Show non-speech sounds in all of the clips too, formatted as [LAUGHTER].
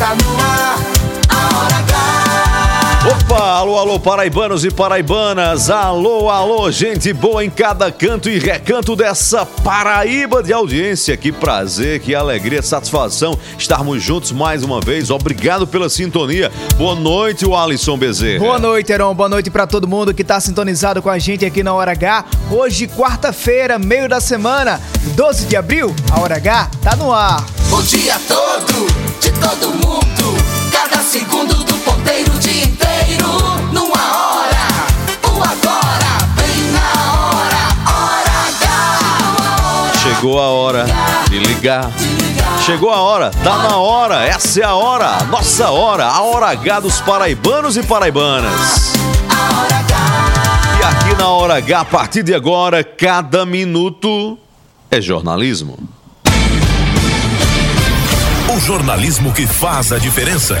Está no Opa, alô, alô, paraibanos e paraibanas. Alô, alô, gente boa em cada canto e recanto dessa Paraíba de audiência. Que prazer, que alegria, satisfação estarmos juntos mais uma vez. Obrigado pela sintonia. Boa noite, o Alisson Bezerra. Boa noite, Heron. Boa noite pra todo mundo que tá sintonizado com a gente aqui na Hora H. Hoje, quarta-feira, meio da semana, 12 de abril, a Hora H tá no ar. O dia todo, de todo mundo. Cada segundo do ponteiro, o dia inteiro. Numa hora, o agora. Vem na hora, hora H. Chegou a hora de ligar. Chegou a hora, tá na hora, essa é a hora, nossa hora, a hora H dos paraibanos e paraibanas. E aqui na hora H, a partir de agora, cada minuto é jornalismo. O jornalismo que faz a diferença.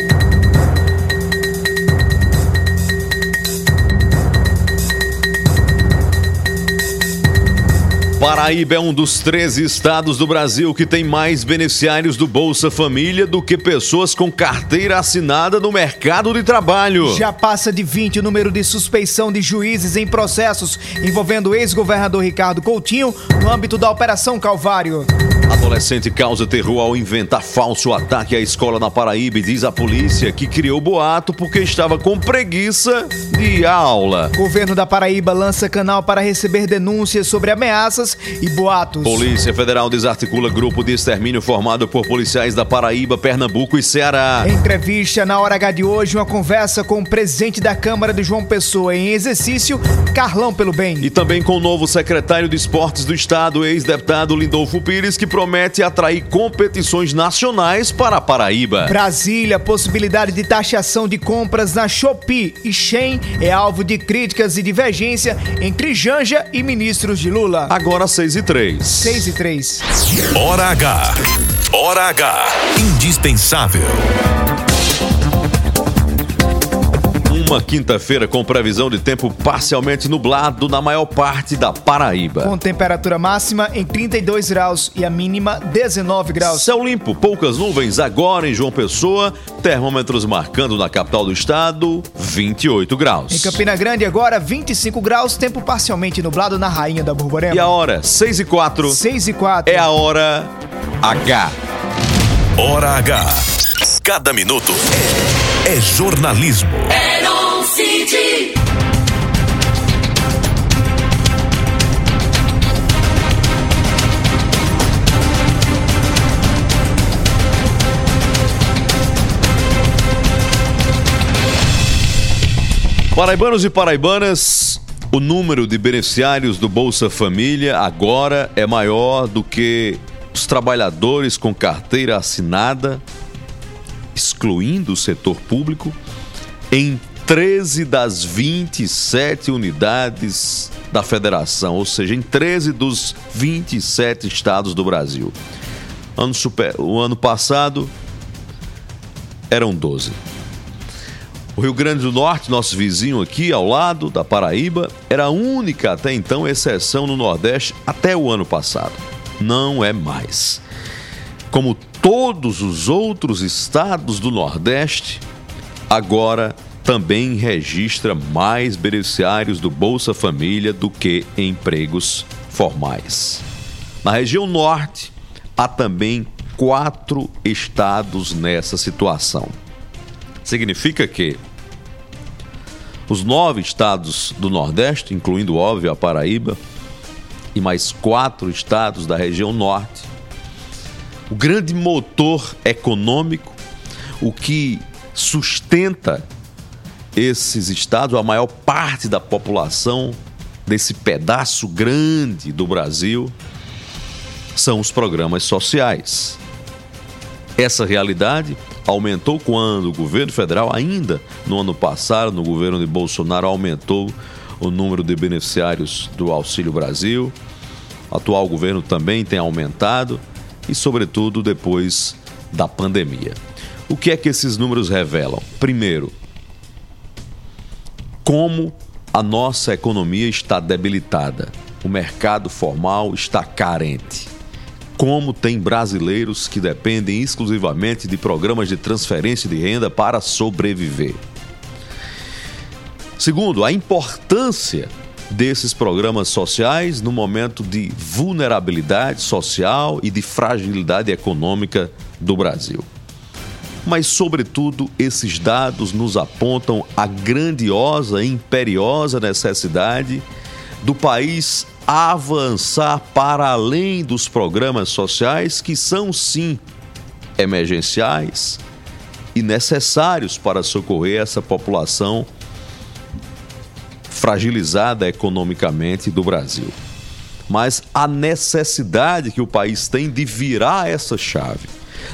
Paraíba é um dos 13 estados do Brasil que tem mais beneficiários do Bolsa Família do que pessoas com carteira assinada no mercado de trabalho. Já passa de 20 o número de suspeição de juízes em processos envolvendo o ex-governador Ricardo Coutinho no âmbito da Operação Calvário. Adolescente causa terror ao inventar falso ataque à escola na Paraíba e diz à polícia que criou boato porque estava com preguiça de aula. Governo da Paraíba lança canal para receber denúncias sobre ameaças e boatos. Polícia Federal desarticula grupo de extermínio formado por policiais da Paraíba, Pernambuco e Ceará. Entrevista na hora H de hoje, uma conversa com o presidente da Câmara de João Pessoa em exercício, Carlão pelo Bem. E também com o novo secretário de Esportes do Estado, ex-deputado Lindolfo Pires, que promete atrair competições nacionais para a Paraíba. Brasília, possibilidade de taxação de compras na Shopee e Shein é alvo de críticas e divergência entre Janja e ministros de Lula. Agora 6 e 3. 6 e 3. Hora H. Hora H. Indispensável. Uma quinta-feira com previsão de tempo parcialmente nublado na maior parte da Paraíba. Com temperatura máxima em 32 graus e a mínima 19 graus. Céu limpo, poucas nuvens agora em João Pessoa, termômetros marcando na capital do estado 28 graus. Em Campina Grande agora 25 graus, tempo parcialmente nublado na Rainha da Borborema. E a hora 6 e 4 6 e 4. é a hora H. Hora H. Cada minuto é, jornalismo. Heron. Paraibanos e paraibanas, o número de beneficiários do Bolsa Família agora é maior do que os trabalhadores com carteira assinada, excluindo o setor público, em 13 das 27 unidades da federação, ou seja, em 13 dos 27 estados do Brasil. Ano super- O ano passado eram 12. O Rio Grande do Norte, nosso vizinho aqui ao lado da Paraíba, era a única até então exceção no Nordeste até o ano passado. Não é mais. Como todos os outros estados do Nordeste, agora também registra mais beneficiários do Bolsa Família do que empregos formais. Na região norte, há também quatro estados nessa situação. Significa que os nove estados do Nordeste, incluindo, óbvio, a Paraíba, e mais quatro estados da região norte, o grande motor econômico, o que sustenta esses estados, a maior parte da população desse pedaço grande do Brasil, são os programas sociais. Essa realidade aumentou quando o governo federal, ainda no ano passado, no governo de Bolsonaro, aumentou o número de beneficiários do Auxílio Brasil. O atual governo também tem aumentado e, sobretudo, depois da pandemia. O que é que esses números revelam? Primeiro, como a nossa economia está debilitada, o mercado formal está carente. Como tem brasileiros que dependem exclusivamente de programas de transferência de renda para sobreviver. Segundo, a importância desses programas sociais no momento de vulnerabilidade social e de fragilidade econômica do Brasil. Mas, sobretudo, esses dados nos apontam a grandiosa e imperiosa necessidade do país avançar para além dos programas sociais que são, sim, emergenciais e necessários para socorrer essa população fragilizada economicamente do Brasil. Mas a necessidade que o país tem de virar essa chave,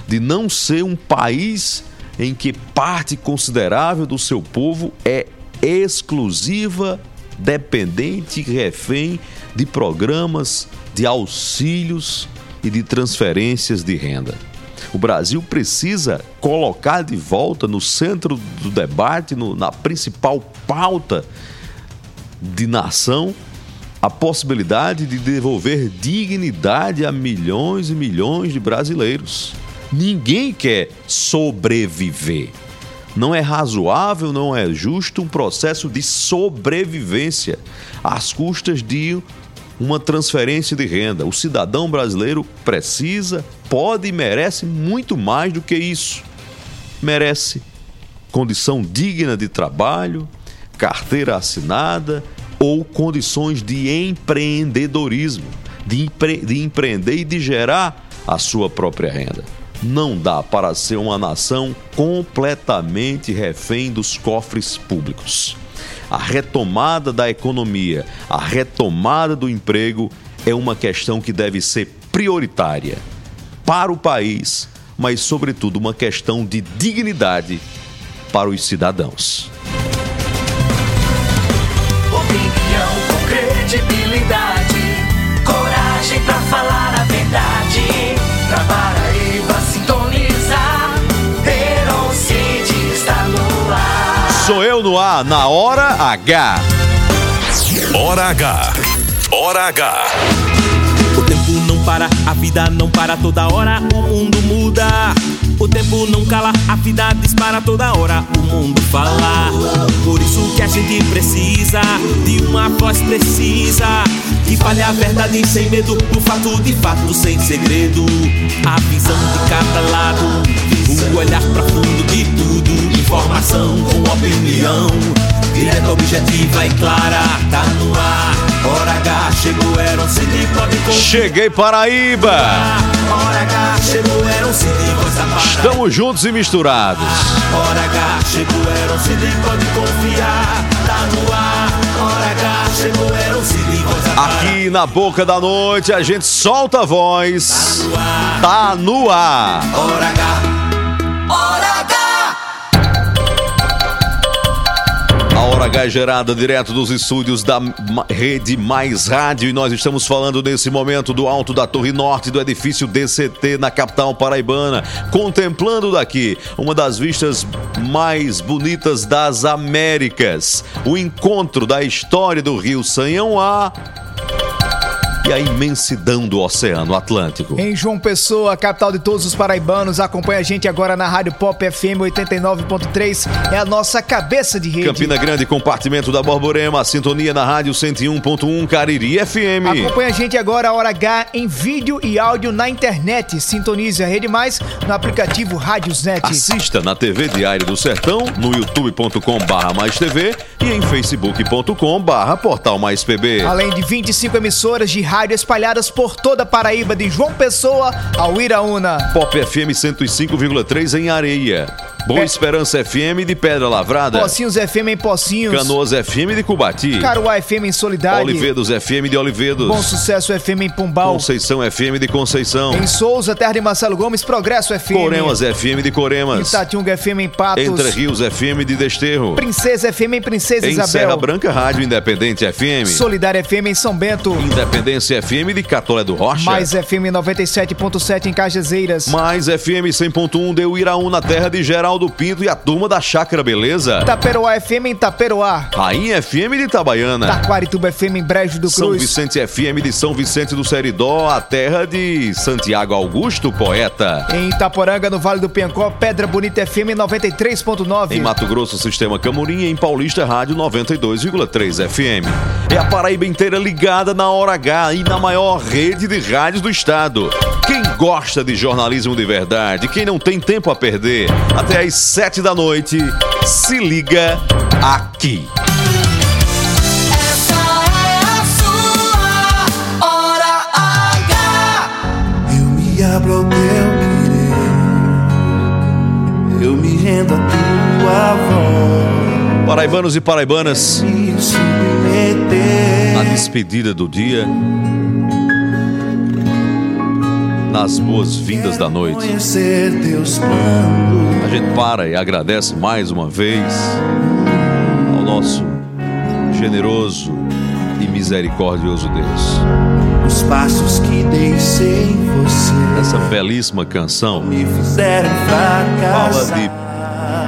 de não ser um país em que parte considerável do seu povo é exclusiva, dependente refém de programas de auxílios e de transferências de renda. O Brasil precisa colocar de volta no centro do debate, no, na principal pauta de nação a possibilidade de devolver dignidade a milhões e milhões de brasileiros. Ninguém quer sobreviver. Não é razoável, não é justo um processo de sobrevivência às custas de uma transferência de renda. O cidadão brasileiro precisa, pode e merece muito mais do que isso. Merece condição digna de trabalho, carteira assinada ou condições de empreendedorismo, de, empre de empreender e de gerar a sua própria renda. Não dá para ser uma nação completamente refém dos cofres públicos. A retomada da economia, a retomada do emprego é uma questão que deve ser prioritária para o país, mas, sobretudo, uma questão de dignidade para os cidadãos. Falar a verdade. Pra Paraíba sintonizar. Heron Cid está no ar. Sou eu no ar, na hora H. Hora H. Hora H. O tempo não para, a vida não para toda hora, o mundo muda. O tempo não cala, a vida dispara toda hora, o mundo fala. Por isso que a gente precisa de uma voz precisa que fale a verdade sem medo, o fato de fato sem segredo. A visão de cada lado, o olhar profundo de tudo, informação com opinião. Direta, objetiva e clara, tá no ar. Hora H chegou, era um CD, pode. Cheguei Paraíba. Hora H chegou, era um CD, voz da Paraíba. Estamos juntos e misturados. Hora H chegou, era um CD, pode confiar. Tá no ar. Hora H chegou, era um CD, voz da Paraíba. Aqui na boca da noite a gente solta a voz. Tá no ar. Hora H. Hora H. Hora H é gerada direto dos estúdios da Rede Mais Rádio. E nós estamos falando nesse momento do alto da Torre Norte do edifício DCT na capital paraibana, contemplando daqui uma das vistas mais bonitas das Américas, o encontro da história do Rio Sanhão A e a imensidão do Oceano Atlântico. Em João Pessoa, capital de todos os paraibanos, acompanha a gente agora na Rádio Pop FM 89.3, é a nossa cabeça de rede. Campina Grande, compartimento da Borborema, sintonia na Rádio 101.1 Cariri FM. Acompanha a gente agora a Hora H em vídeo e áudio na internet. Sintonize a Rede Mais no aplicativo Rádiosnet. Assista na TV Diário do Sertão, no youtube.com barra mais TV e em facebook.com barra portal mais PB. Além de 25 emissoras de rádio espalhadas por toda a Paraíba, de João Pessoa ao Iraúna. Pop FM 105,3 em Areia. Boa Pe- Esperança FM de Pedra Lavrada. Pocinhos FM em Pocinhos. Canoas FM de Cubati. Caruá FM em Solidade. Olivedos FM de Olivedos. Bom Sucesso FM em Pombal. Conceição FM de Conceição. Em Souza, terra de Marcelo Gomes, Progresso FM. Coremas FM de Coremas. Itatiunga FM em Patos. Entre Rios FM de Desterro. Princesa FM em Princesa Em Isabel. Serra Branca, Rádio Independente FM. Solidária FM em São Bento. Independência FM de Catolé do Rocha. Mais FM 97.7 em Cajazeiras. Mais FM 100.1 de Uiraú na terra de Geraldo Pinto e a turma da Chácara Beleza. Taperoá FM em Taperoá. Rainha FM de Itabaiana. Taquarituba FM em Brejo do São Cruz. Vicente FM de São Vicente do Seridó, a terra de Santiago Augusto, poeta. Em Itaporanga, no Vale do Piancó, Pedra Bonita FM 93.9. Em Mato Grosso, Sistema Camurim e em Paulista, Rádio 92,3 FM. É a Paraíba inteira ligada na hora H e na maior rede de rádios do estado. Quem gosta de jornalismo de verdade, quem não tem tempo a perder, até às 7 da noite, se liga aqui. Essa é a sua hora H. Eu me abro ao teu querer, eu me rendo à tua voz, Paraibanos e paraibanas, na despedida do dia, nas boas-vindas da noite. A gente para e agradece mais uma vez ao nosso generoso e misericordioso Deus. os passos que dei sem você Essa belíssima canção me fizeram fala de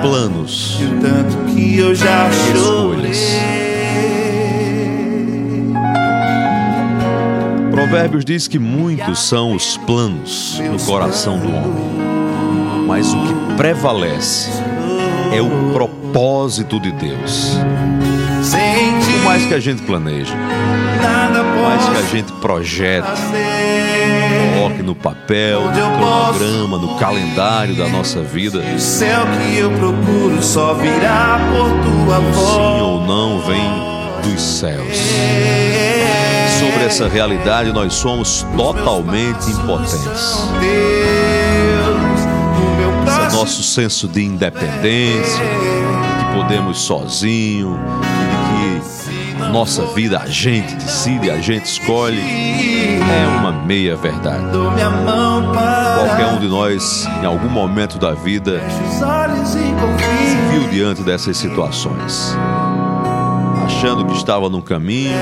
planos. E o tanto que eu já Escolhas. Provérbios diz que muitos são os planos no coração do homem, mas o que prevalece é o propósito de Deus. Por mais que a gente planeje, por mais que a gente projete, coloque no papel, no cronograma, no calendário da nossa vida, O céu que eu procuro só virá por tua sim voz. ou não vem dos céus. Sobre essa realidade, nós somos totalmente impotentes. Esse é nosso senso de independência, que podemos sozinho, de que nossa vida a gente decide, a gente escolhe, é uma meia verdade. Qualquer um de nós, em algum momento da vida, e confio. viu diante dessas situações, achando que estava num caminho,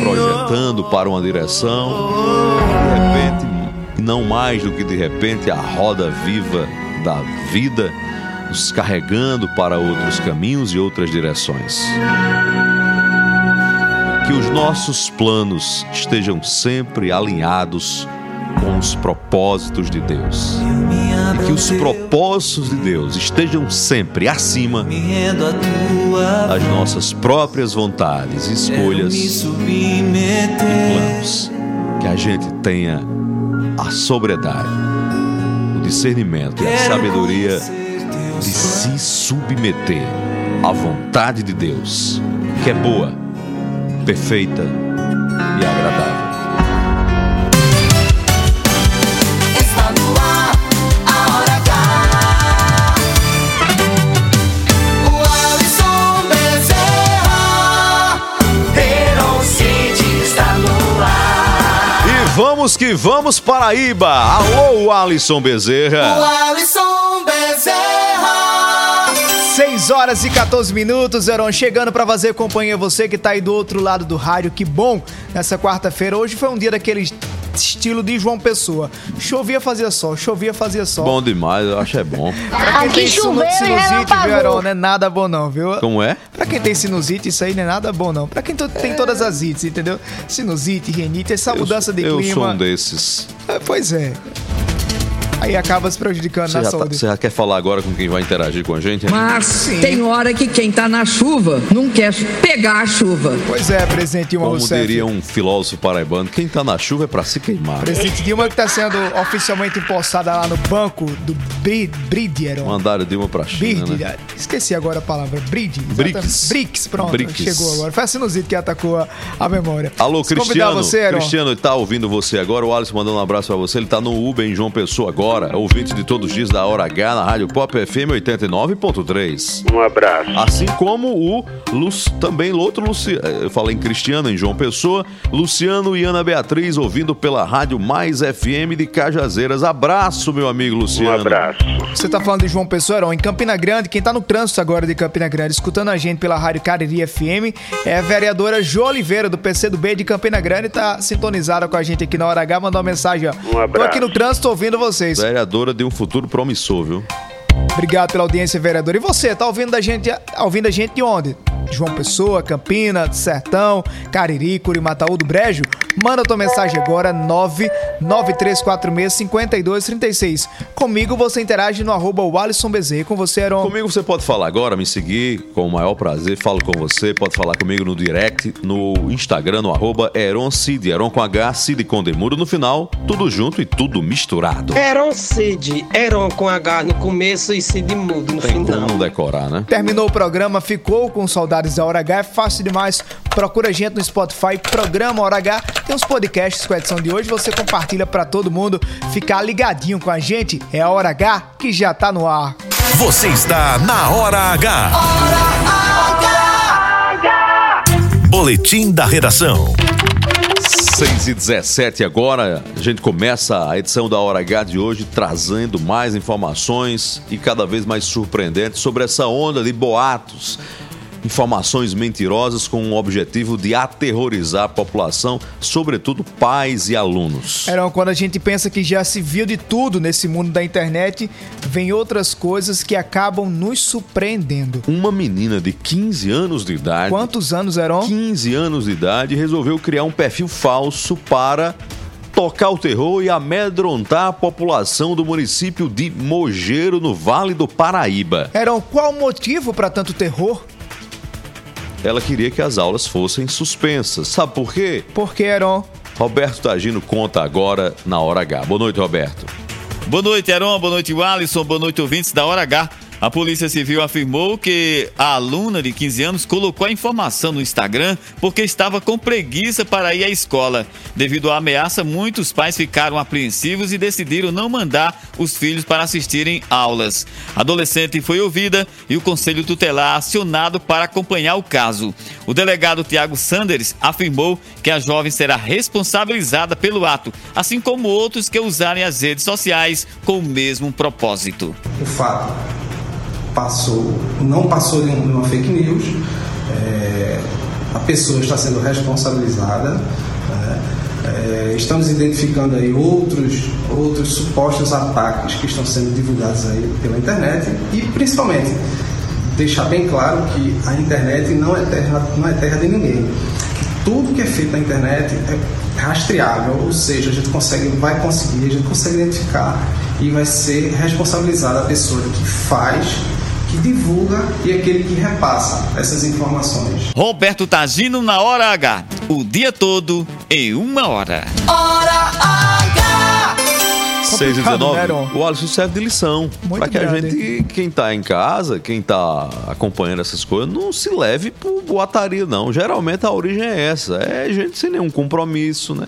projetando para uma direção, de repente, não mais do que de repente, a roda viva da vida nos carregando para outros caminhos e outras direções. Que os nossos planos estejam sempre alinhados com os propósitos de Deus. E que os propósitos de Deus estejam sempre acima Me rendo a tua das nossas próprias vontades, escolhas e planos. Que a gente tenha a sobriedade, o discernimento e a sabedoria de se submeter à vontade de Deus, que é boa, perfeita e agradável. Vamos que vamos, Paraíba! Alô, Alisson O Bezerra! Alisson Bezerra. 6 horas e 14 minutos, Heron, chegando pra fazer companhia você que tá aí do outro lado do rádio. Que bom nessa quarta-feira. Hoje foi um dia daqueles estilo de João Pessoa. Chovia, fazia sol, chovia, fazia sol. Bom demais, eu acho é bom. Pra quem Aqui tem choveu sinusite, viu, Heron, não é nada bom não, viu? Como é? Pra quem tem sinusite, isso aí não é nada bom não. Pra quem tem todas as ites, entendeu? Sinusite, renite, essa Eu- mudança de eu clima. sou um desses. É, Pois é. Aí acaba se prejudicando Você na tá- saúde. você já quer falar agora com quem vai interagir com a gente? Mas Sim. tem hora que quem tá na chuva não quer pegar a chuva. Pois é, presidente Dilma Como Rousseff. diria um filósofo paraibano, quem tá na chuva é pra se queimar. Presidente Dilma que está sendo oficialmente empossada lá no banco do Bri- Bride, Heron. Mandaram Dilma pra China, Bird, né? esqueci agora a palavra. BRICS. exatamente. BRICS, pronto. BRICS. Chegou agora. Foi a sinusite que atacou a, a memória. Alô, Se convidar Cristiano. Você. Cristiano, tá ouvindo você agora. O Alisson mandando um abraço pra você. Ele tá no Uber em João Pessoa agora. Ouvinte de todos os dias da Hora H na Rádio Pop FM 89.3. Um abraço. Assim como o Lu- também o outro Luciano. Eu falei em Cristiano, em João Pessoa. Luciano e Ana Beatriz ouvindo pela Rádio Mais FM de Cajazeiras. Abraço, meu amigo Um Luciano. abraço. Você tá falando de João Pessoa, Heron. Em Campina Grande, quem tá no trânsito agora de Campina Grande, escutando a gente pela Rádio Cariri FM, é a vereadora Jo Oliveira, do PCdoB de Campina Grande, tá sintonizada com a gente aqui na Hora H, mandou uma mensagem, ó. Um Tô abraço. aqui no trânsito ouvindo vocês. Vereadora de um futuro promissor, viu? Obrigado pela audiência, vereador. E você, tá ouvindo da gente, ouvindo a gente de onde? João Pessoa, Campina, Sertão, Cariri, Curimataú do Brejo? Manda tua mensagem agora, 993465236. Comigo você interage no arroba Wallison Bezerra. Com você, Heron. Comigo você pode falar agora, me seguir com o maior prazer. Falo com você, pode falar comigo no direct, no Instagram, no arroba Eron Cid, Eron com H, Cid com Demuro no final, tudo junto e tudo misturado. Eron Cid, Eron com H no começo e Cid mudo no Tem final. não decorar, né? Terminou o programa, ficou com saudades da Hora H, é fácil demais. Procura a gente no Spotify, programa Hora H. Tem uns podcasts com a edição de hoje, você compartilha pra todo mundo ficar ligadinho com a gente. É a Hora H que já tá no ar. Você está na Hora H. Boletim da redação. 6 e 17 agora, a gente começa a edição da Hora H de hoje trazendo mais informações e cada vez mais surpreendentes sobre essa onda de boatos. Informações mentirosas com o objetivo de aterrorizar a população, sobretudo pais e alunos. Heron, quando a gente pensa que já se viu de tudo nesse mundo da internet, vem outras coisas que acabam nos surpreendendo. Uma menina de 15 anos de idade Quantos anos, Heron? 15 anos de idade, resolveu criar um perfil falso para tocar o terror e amedrontar a população do município de Mogeiro, no Vale do Paraíba. Heron, qual o motivo pra tanto terror? Ela queria que as aulas fossem suspensas. Sabe por quê? Porque, Heron, Roberto Tagino conta agora na Hora H. Boa noite, Roberto. Boa noite, Heron. Boa noite, Alisson. Boa noite, ouvintes da Hora H. A Polícia Civil afirmou que a aluna de 15 anos colocou a informação no Instagram porque estava com preguiça para ir à escola. Devido à ameaça, muitos pais ficaram apreensivos e decidiram não mandar os filhos para assistirem aulas. A adolescente foi ouvida e o Conselho Tutelar acionado para acompanhar o caso. O delegado Tiago Sanders afirmou que a jovem será responsabilizada pelo ato, assim como outros que usarem as redes sociais com o mesmo propósito. o fato passou, não passou de uma fake news, é, a pessoa está sendo responsabilizada. né, é, estamos identificando aí outros, outros supostos ataques que estão sendo divulgados aí pela internet e principalmente deixar bem claro que a internet não é terra, não é terra de ninguém. Tudo que é feito na internet é rastreável, ou seja, a gente consegue, vai conseguir, a gente consegue identificar e vai ser responsabilizada a pessoa que faz, que divulga e aquele que repassa essas informações. Roberto Tagino na Hora H. O dia todo em uma hora. Hora H! 6 e Complicado, 19. né, o Alisson serve de lição. Para que a grande. gente, quem tá em casa, quem tá acompanhando essas coisas, não se leve por boataria, não. Geralmente a origem é essa. É gente sem nenhum compromisso, né?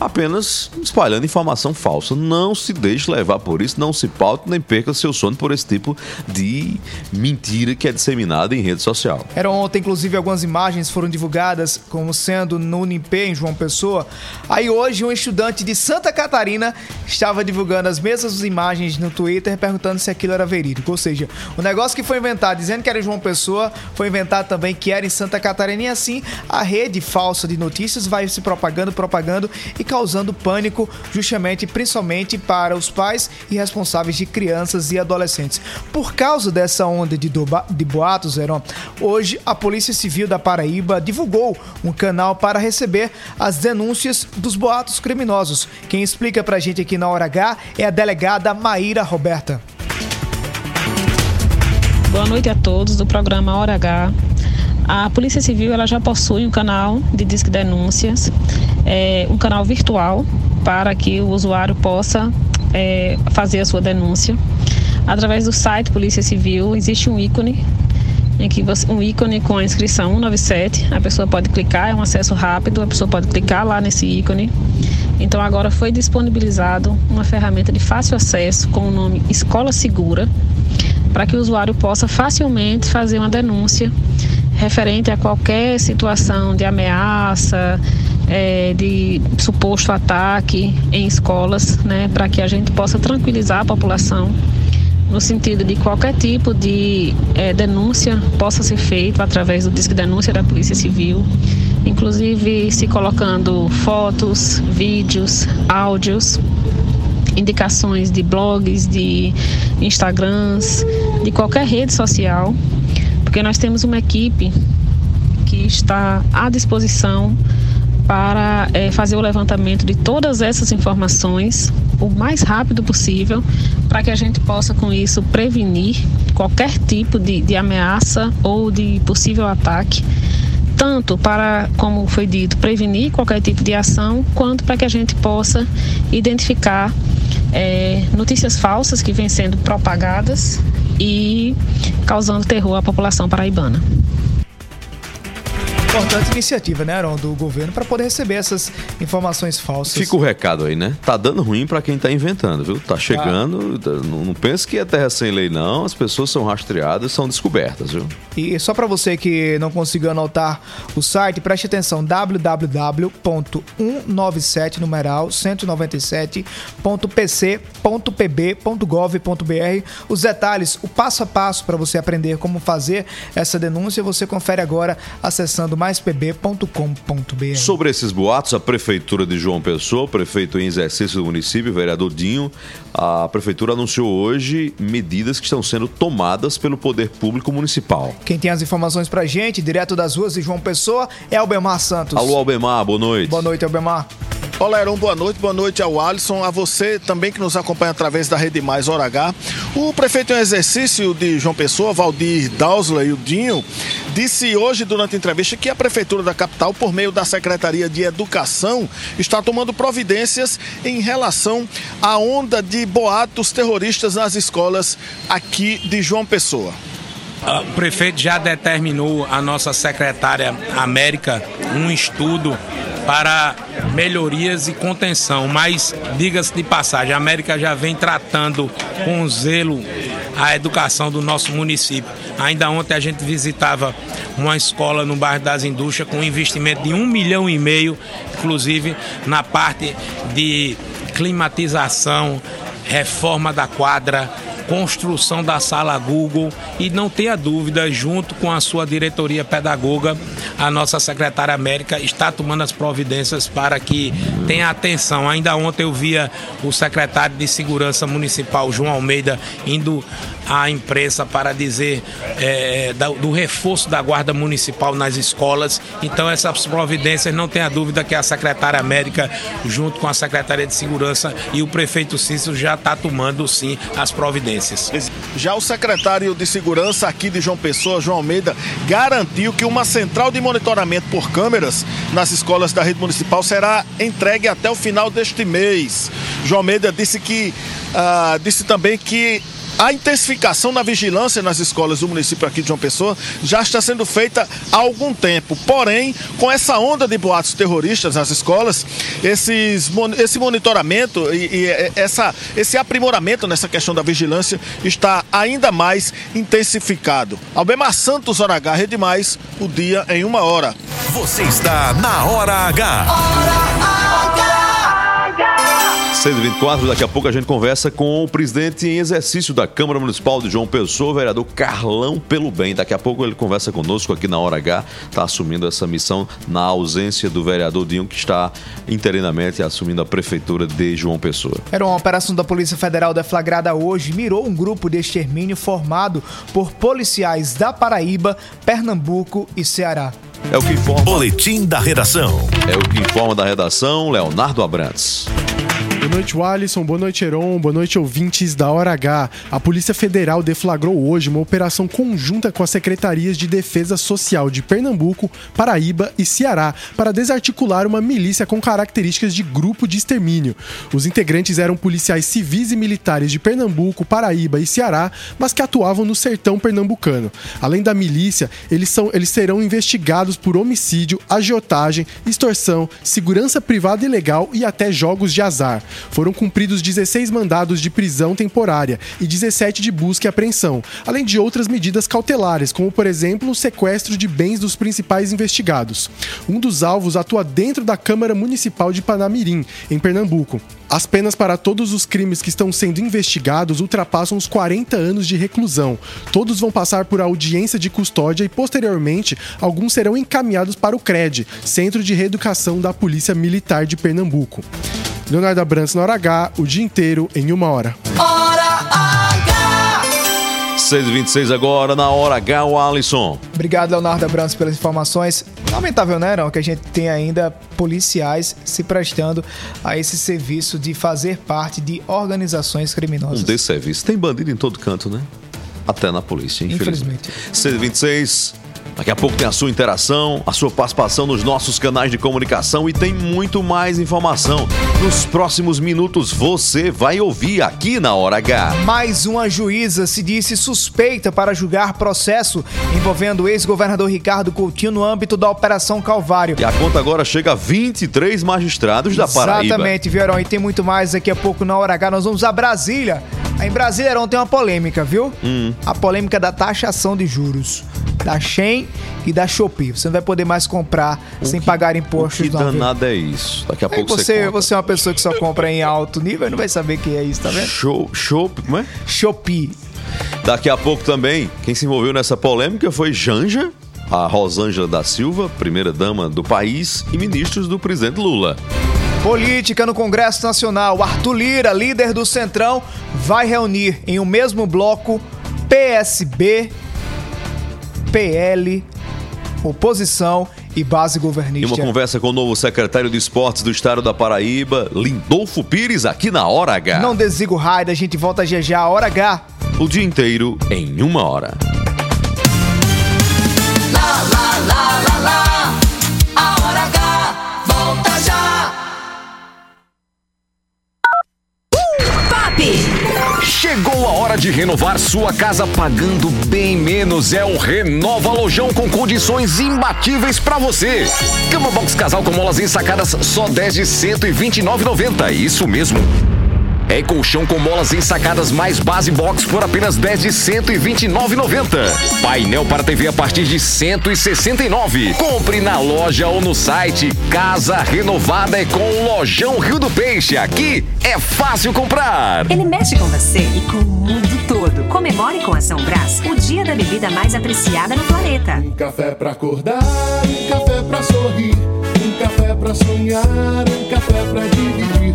Apenas espalhando informação falsa. Não se deixe levar por isso, não se paute, nem perca seu sono por esse tipo de mentira que é disseminada em rede social. Eram ontem, inclusive, algumas imagens foram divulgadas como sendo no Unipe, em João Pessoa. Aí hoje, um estudante de Santa Catarina estava divulgando divulgando as mesmas imagens no Twitter perguntando se aquilo era verídico. Ou seja, o negócio que foi inventado dizendo que era em João Pessoa foi inventado também que era em Santa Catarina e assim a rede falsa de notícias vai se propagando, propagando e causando pânico justamente, principalmente para os pais e responsáveis de crianças e adolescentes. Por causa dessa onda de, de boatos, Heron, hoje a Polícia Civil da Paraíba divulgou um canal para receber as denúncias dos boatos criminosos. Quem explica pra gente aqui na Hora H é a delegada Maíra Roberta. Boa noite a todos do programa Hora H. A Polícia Civil ela já possui um canal de disque denúncias, é, um canal virtual para que o usuário possa é, fazer a sua denúncia. Através do site Polícia Civil existe um ícone em que você, um ícone com a inscrição 197, a pessoa pode clicar, é um acesso rápido, a pessoa pode clicar lá nesse ícone. Então agora foi disponibilizado uma ferramenta de fácil acesso com o nome Escola Segura, para que o usuário possa facilmente fazer uma denúncia referente a qualquer situação de ameaça, é, de suposto ataque em escolas, né, para que a gente possa tranquilizar a população no sentido de qualquer tipo de é, denúncia possa ser feito através do Disque Denúncia da Polícia Civil, inclusive se colocando fotos, vídeos, áudios, indicações de blogs, de Instagrams, de qualquer rede social, porque nós temos uma equipe que está à disposição para eh, fazer o levantamento de todas essas informações o mais rápido possível, para que a gente possa, com isso, prevenir qualquer tipo de, de ameaça ou de possível ataque, tanto para, como foi dito, prevenir qualquer tipo de ação, quanto para que a gente possa identificar eh, notícias falsas que vêm sendo propagadas e causando terror à população paraibana. Importante iniciativa, né, Aaron, do governo para poder receber essas informações falsas. Fica o recado aí, né? Tá dando ruim pra quem tá inventando, viu? Tá chegando, tá- não, não pense que é terra sem lei, não. As pessoas são rastreadas, são descobertas, viu? E só para você que não conseguiu anotar o site, preste atenção: www.197 numeral 197.pc.pb.gov.br. Os detalhes, o passo a passo para você aprender como fazer essa denúncia, você confere agora acessando maispb.com.br. Sobre esses boatos, a Prefeitura de João Pessoa, prefeito em exercício do município, vereador Dinho, a Prefeitura anunciou hoje medidas que estão sendo tomadas pelo Poder Público Municipal. Quem tem as informações pra gente, direto das ruas de João Pessoa, é Albemar Santos. Alô, Albemar, boa noite. Boa noite, Albemar. Olá, Heron, boa noite. Boa noite ao Alisson, a você também que nos acompanha através da Rede Mais Hora H. O prefeito em exercício de João Pessoa, Valdir Dausley o Dinho, disse hoje durante a entrevista que a prefeitura da capital, por meio da Secretaria de Educação, está tomando providências em relação à onda de boatos terroristas nas escolas aqui de João Pessoa. O prefeito já determinou a nossa secretária América um estudo para melhorias e contenção, mas diga-se de passagem, a América já vem tratando com zelo a educação do nosso município. Ainda ontem a gente visitava uma escola no bairro das Indústrias com um investimento de um milhão e meio, inclusive na parte de climatização, reforma da quadra, construção da sala Google e não tenha dúvida, junto com a sua diretoria pedagoga, a nossa secretária América está tomando as providências para que tenha atenção. Ainda ontem eu via o secretário de Segurança Municipal, João Almeida, indo à imprensa para dizer da- do reforço da Guarda Municipal nas escolas. Então, essas providências, não tenha dúvida que a secretária América, junto com a Secretaria de Segurança e o prefeito Cícero, já está tomando sim as providências. Já o secretário de Segurança aqui de João Pessoa, João Almeida, garantiu que uma central de monitoramento por câmeras nas escolas da rede municipal será entregue até o final deste mês. João Almeida disse que ah, disse também que a intensificação na vigilância nas escolas do município aqui de João Pessoa já está sendo feita há algum tempo. Porém, com essa onda de boatos terroristas nas escolas, esses, esse monitoramento e, e essa, esse aprimoramento nessa questão da vigilância está ainda mais intensificado. Albemar Santos, Hora H, Rede Mais, o dia em uma hora. Você está na Hora H. 624, daqui a pouco a gente conversa com o presidente em exercício da Câmara Municipal de João Pessoa, o vereador Carlão Pelo Bem. Daqui a pouco ele conversa conosco aqui na Hora H, está assumindo essa missão na ausência do vereador Dinho, que está interinamente assumindo a prefeitura de João Pessoa. Era uma operação da Polícia Federal deflagrada hoje, mirou um grupo de extermínio formado por policiais da Paraíba, Pernambuco e Ceará. É o que informa. Boletim da redação. É o que informa da redação, Leonardo Abrantes. Boa noite, Alisson. Boa noite, Heron. Boa noite, ouvintes da Hora H. A Polícia Federal deflagrou hoje uma operação conjunta com as secretarias de Defesa Social de Pernambuco, Paraíba e Ceará para desarticular uma milícia com características de grupo de extermínio. Os integrantes eram policiais civis e militares de Pernambuco, Paraíba e Ceará, mas que atuavam no sertão pernambucano. Além da milícia, eles, são, eles serão investigados por homicídio, agiotagem, extorsão, segurança privada ilegal e até jogos de azar. Foram cumpridos 16 mandados de prisão temporária e 17 de busca e apreensão, além de outras medidas cautelares, como por exemplo o sequestro de bens dos principais investigados. Um dos alvos atua dentro da Câmara Municipal de Panamirim, em Pernambuco. As penas para todos os crimes que estão sendo investigados ultrapassam os 40 anos de reclusão. Todos vão passar por audiência de custódia e, posteriormente, alguns serão encaminhados para o CRED, Centro de Reeducação da Polícia Militar de Pernambuco. Leonardo Abrantes na hora H, o dia inteiro em uma hora. Hora H! 6h26 agora, na hora H, o Alisson. Obrigado, Leonardo Abrantes, pelas informações. Lamentável, né, não? Que a gente tem ainda policiais se prestando a esse serviço de fazer parte de organizações Um criminosas. desserviço. Tem bandido em todo canto, né? Até na polícia, infelizmente. 6h26. Daqui a pouco tem a sua interação, a sua participação nos nossos canais de comunicação e tem muito mais informação. Nos próximos minutos você vai ouvir aqui na Hora H. Mais uma juíza se disse suspeita para julgar processo envolvendo o ex-governador Ricardo Coutinho no âmbito da Operação Calvário. E a conta agora chega a 23 magistrados da Paraíba. Exatamente, Vieron. E tem muito mais daqui a pouco na Hora H. Nós vamos a Brasília. Em Brasília, Heron, tem uma polêmica, viu? Hum. A polêmica da taxação de juros. Da Shen e da Shopee. Você não vai poder mais comprar sem pagar impostos. Que danada é isso? Daqui a Aí pouco você, você, você é uma pessoa que só compra em alto nível e não vai saber o que é isso, tá vendo? Show, show, como é? Shopee. Daqui a pouco também, quem se envolveu nessa polêmica foi Janja, a Rosângela da Silva, primeira dama do país, e ministros do presidente Lula. Política no Congresso Nacional. Arthur Lira, líder do Centrão, vai reunir em um mesmo bloco PSB, PL, oposição e base E governista. uma conversa com o novo secretário de Esportes do estado da Paraíba, Lindolfo Pires, aqui na Hora H. Não desliga o raio, a gente volta já já, hora H. O dia inteiro em uma hora. De renovar sua casa pagando bem menos. É o Renova Lojão com condições imbatíveis pra você. Cama box casal com molas ensacadas só 10 de 129,90. Isso mesmo. É colchão com molas ensacadas mais base box por apenas 10 de 129,90. Painel para TV a partir de 169. Compre na loja ou no site. Casa renovada é com o Lojão Rio do Peixe. Aqui é fácil comprar. Ele mexe com você e com o mundo todo. Comemore com a São Brás o dia da bebida mais apreciada no planeta. Um café pra acordar, um café pra sorrir, um café pra sonhar, um café pra dividir,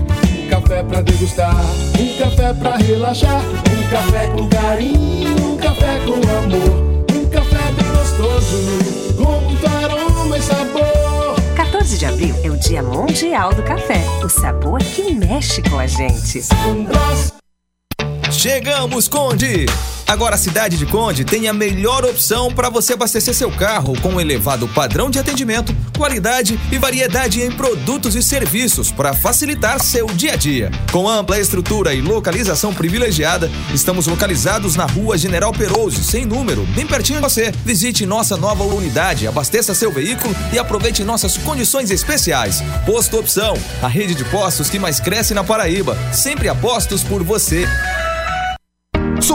café pra degustar, um café pra relaxar, um café com carinho, um café com amor, um café bem gostoso, com muito aroma e sabor. 14 de abril é o Dia Mundial do Café. O sabor que mexe com a gente. Chegamos, Conde! Agora a cidade de Conde tem a melhor opção para você abastecer seu carro com um elevado padrão de atendimento, qualidade e variedade em produtos e serviços para facilitar seu dia a dia. Com ampla estrutura e localização privilegiada, estamos localizados na Rua General Perouse, sem número, bem pertinho de você. Visite nossa nova unidade, abasteça seu veículo e aproveite nossas condições especiais. Posto Opção, a rede de postos que mais cresce na Paraíba. Sempre apostos por você.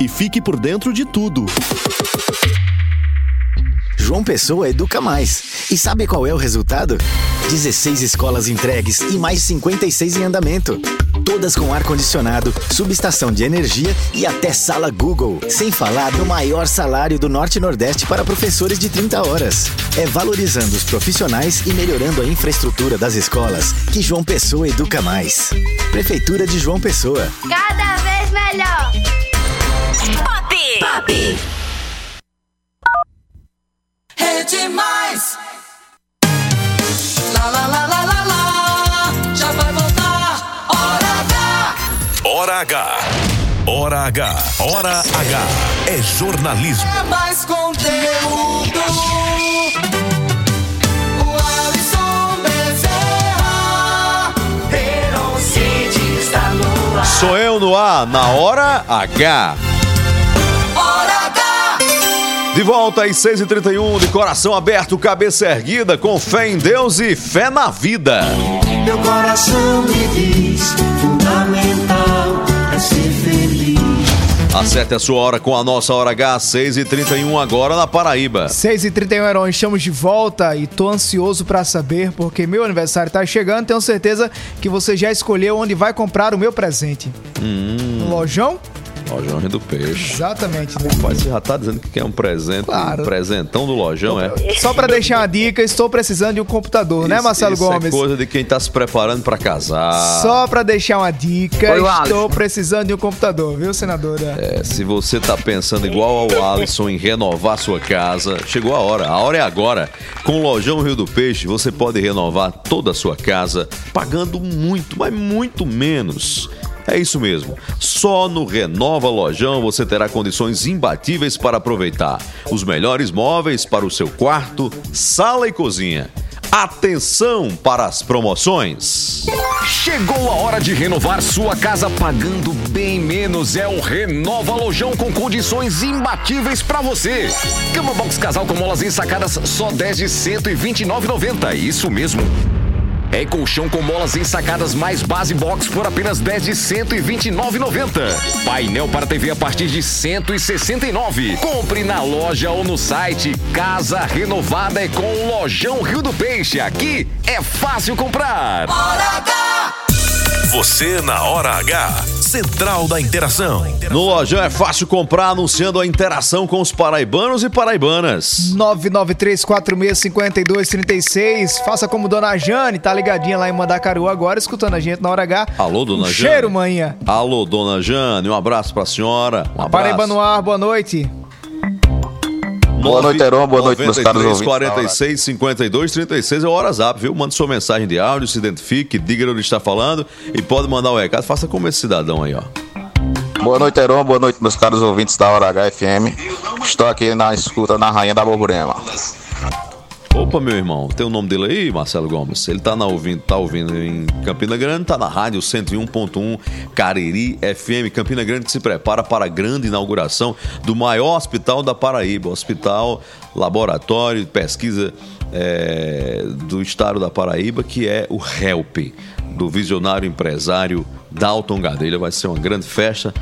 e fique por dentro de tudo. João Pessoa educa mais. E sabe qual é o resultado? 16 escolas entregues e mais 56 em andamento. Todas com ar-condicionado, subestação de energia e até sala Google. Sem falar no maior salário do Norte e Nordeste para professores de 30 horas. É valorizando os profissionais e melhorando a infraestrutura das escolas que João Pessoa educa mais. Prefeitura de João Pessoa. Rede Mais. Lá, lá, lá, lá, lá, lá. Já vai voltar. Hora H. Hora H. Hora H. Hora H. É jornalismo. É mais conteúdo. O Alisson Bezerra. Heron Cid está no ar. Sou eu no ar, na Hora H. De volta às 6h31, de coração aberto, cabeça erguida, com fé em Deus e fé na vida. Meu coração me diz: fundamental é ser feliz. Acerte a sua hora com a nossa Hora H, 6h31 agora na Paraíba. 6h31, Heron, estamos de volta e tô ansioso pra saber, porque meu aniversário tá chegando, tenho certeza que você já escolheu onde vai comprar o meu presente. Hum, No lojão? Lojão Rio do Peixe. Exatamente. Né? Você já tá dizendo que quer um presente, Claro. um presentão do lojão, é? Só pra deixar uma dica, estou precisando de um computador, né, Isso- Marcelo isso Gomes? é coisa de quem tá se preparando pra casar. Só pra deixar uma dica, Oi, estou precisando de um computador, viu, senadora? É, se você tá pensando igual ao Alisson em renovar sua casa, chegou a hora. A hora é agora. Com o Lojão Rio do Peixe, você pode renovar toda a sua casa pagando muito, mas muito menos. É isso mesmo. Só no Renova Lojão você terá condições imbatíveis para aproveitar os melhores móveis para o seu quarto, sala e cozinha. Atenção para as promoções. Chegou a hora de renovar sua casa pagando bem menos. É o Renova Lojão com condições imbatíveis pra você. Cama box casal com molas ensacadas só 10 de 129,90. Isso mesmo. É colchão com molas ensacadas mais base box por apenas 10 de 129,90. Painel para TV a partir de 169. Compre na loja ou no site. Casa renovada é com o Lojão Rio do Peixe. Aqui é fácil comprar. Hora H. Você na Hora H. Central da Interação. No Lojão é fácil comprar anunciando a interação com os paraibanos e paraibanas. 993465236. Faça como Dona Jane, tá ligadinha lá em Mandacaru agora, escutando a gente na hora H. Alô, dona um Jane. Cheiro, manhã. Alô, dona Jane, um abraço pra senhora. Um abraço. Paraíba no ar, boa noite. Boa noite, Heron. Boa noite, meus caros 93, ouvintes. 46 52 36 é o WhatsApp, viu? Mande sua mensagem de áudio, se identifique, diga onde está falando e pode mandar o recado. Faça como esse cidadão aí, ó. Boa noite, Heron. Boa noite, meus caros ouvintes da Hora HFM. Estou aqui na escuta na Rainha da Borborema. Opa, meu irmão, tem o nome dele aí, Marcelo Gomes? Ele tá, na ouvindo, tá ouvindo em Campina Grande, tá na rádio 101.1 Cariri FM. Campina Grande que se prepara para a grande inauguração do maior hospital da Paraíba, Hospital Laboratório de Pesquisa é, do Estado da Paraíba, que é o HELP, do visionário empresário Dalton Gadelha. Vai ser uma grande festa.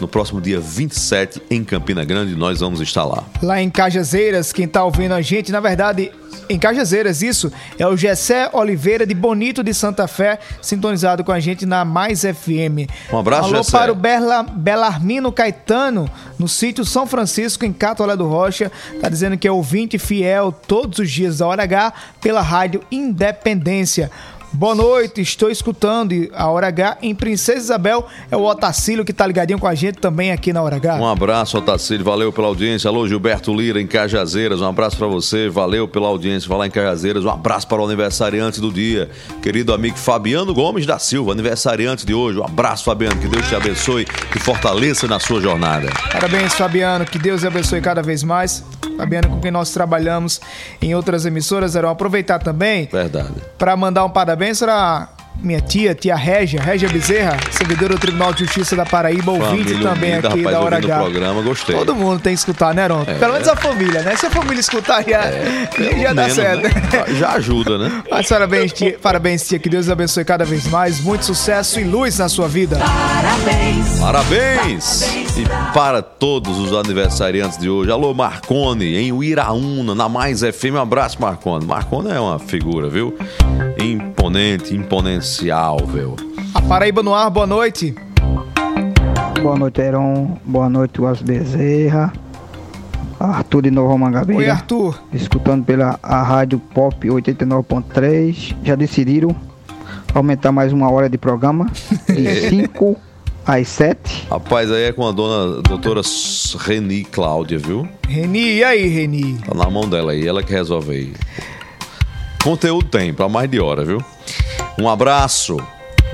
No próximo dia 27 em Campina Grande. Nós vamos estar lá. Lá em Cajazeiras, quem tá ouvindo a gente, na verdade, em Cajazeiras, isso é o Gessé Oliveira de Bonito de Santa Fé, sintonizado com a gente na Mais FM. Um abraço, Alô Gessé. para o Berla, Belarmino Caetano, no sítio São Francisco, em Catolé do Rocha. Tá dizendo que é ouvinte fiel todos os dias da Hora H pela Rádio Independência. Boa noite, estou escutando a Hora H em Princesa Isabel. É o Otacílio que tá ligadinho com a gente também aqui na Hora H. Um abraço, Otacílio. Valeu pela audiência. Alô, Gilberto Lira, em Cajazeiras. Um abraço pra você. Valeu pela audiência. Vai lá em Cajazeiras. Um abraço para o aniversariante do dia, querido amigo Fabiano Gomes da Silva, aniversariante de hoje. Um abraço, Fabiano. Que Deus te abençoe e fortaleça na sua jornada. Parabéns, Fabiano. Que Deus abençoe cada vez mais. Fabiano, com quem nós trabalhamos em outras emissoras, Heron. Aproveitar também Verdade. para mandar um parabéns para minha tia, tia Régia, Régia Bezerra, servidora do Tribunal de Justiça da Paraíba, ouvinte também unida, aqui rapaz, da Hora H. programa, gostei. Todo mundo tem que escutar, né, Heron? É. Pelo menos a família, né? Se a família escutar, já, já dá menos, certo. né? Já ajuda, né? Mas parabéns, tia, parabéns, tia. Que Deus abençoe cada vez mais. Muito sucesso e luz na sua vida. Parabéns. Parabéns! E para todos os aniversariantes de hoje, alô Marcone, em Uiraúna, na Mais FM, um abraço Marcone. Marcone é uma figura, viu? Imponente, imponencial, viu? A Paraíba no ar, boa noite. Boa noite, Heron. Boa noite, Wallace Bezerra. Arthur de Novo Mangabeira. Oi, Arthur. Escutando pela a Rádio Pop 89.3. Já decidiram aumentar mais uma hora de programa? [LAUGHS] De 5 às 7. Rapaz, aí é com a dona doutora Reni Cláudia, viu? Reni, e aí, Reni? Tá na mão dela aí, ela que resolve aí. Conteúdo tem, pra mais de hora, viu? Um abraço.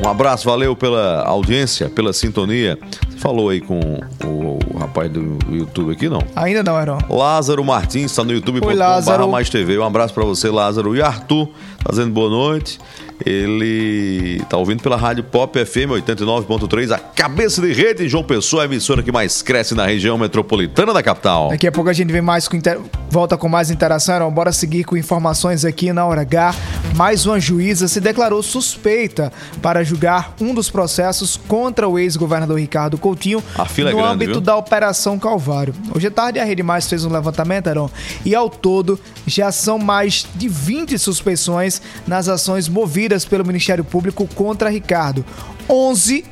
Um abraço, valeu pela audiência, pela sintonia. Você falou aí com o, o rapaz do YouTube aqui, não? Ainda não, Heron. Lázaro Martins, está no youtube.com.br Lázaro. mais TV. Um abraço pra você, Lázaro. E Arthur, fazendo boa noite. Ele tá ouvindo pela Rádio Pop FM 89.3, a cabeça de rede de João Pessoa, a emissora que mais cresce na região metropolitana da capital. Daqui a pouco a gente vem mais com inter... volta com mais interação. Heron. Bora seguir com informações aqui na hora H. Mais uma juíza se declarou suspeita para julgar um dos processos contra o ex-governador Ricardo Coutinho é no grande, âmbito viu? da Operação Calvário. Hoje à tarde a Rede Mais fez um levantamento, Heron, e ao todo já são mais de 20 suspeições nas ações movidas pelo Ministério Público contra Ricardo. 11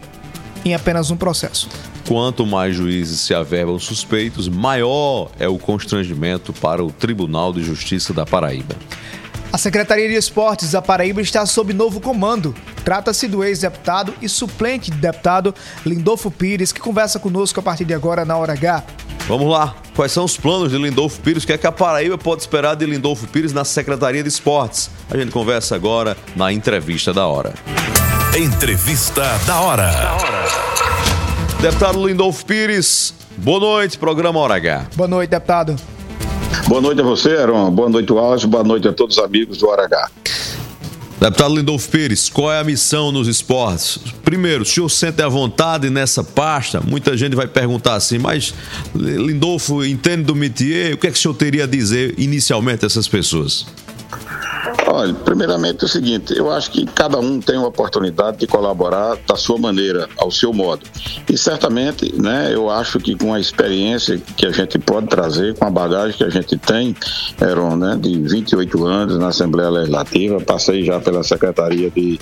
em apenas um processo. Quanto mais juízes se averbam suspeitos, maior é o constrangimento para o Tribunal de Justiça da Paraíba. A Secretaria de Esportes da Paraíba está sob novo comando. Trata-se do ex-deputado e suplente de deputado Lindolfo Pires, que conversa conosco a partir de agora na Hora H. Vamos lá, quais são os planos de Lindolfo Pires? O que é que a Paraíba pode esperar de Lindolfo Pires na Secretaria de Esportes? A gente conversa agora na entrevista da hora. Entrevista da hora. Deputado Lindolfo Pires, boa noite, programa Hora H. Boa noite, deputado. Boa noite a você, Aaron. Boa noite, Wallace. Boa noite a todos os amigos do Hora. Deputado Lindolfo Pires, qual é a missão nos esportes? Primeiro, o senhor sente à vontade nessa pasta? Muita gente vai perguntar assim, mas Lindolfo entende do métier? O que é que o senhor teria a dizer inicialmente a essas pessoas? Olha, primeiramente é o seguinte, eu acho que cada um tem uma oportunidade de colaborar da sua maneira, ao seu modo. E certamente, né, eu acho que com a experiência que a gente pode trazer, com a bagagem que a gente tem, Heron, né, de 28 anos na Assembleia Legislativa, passei já pela Secretaria de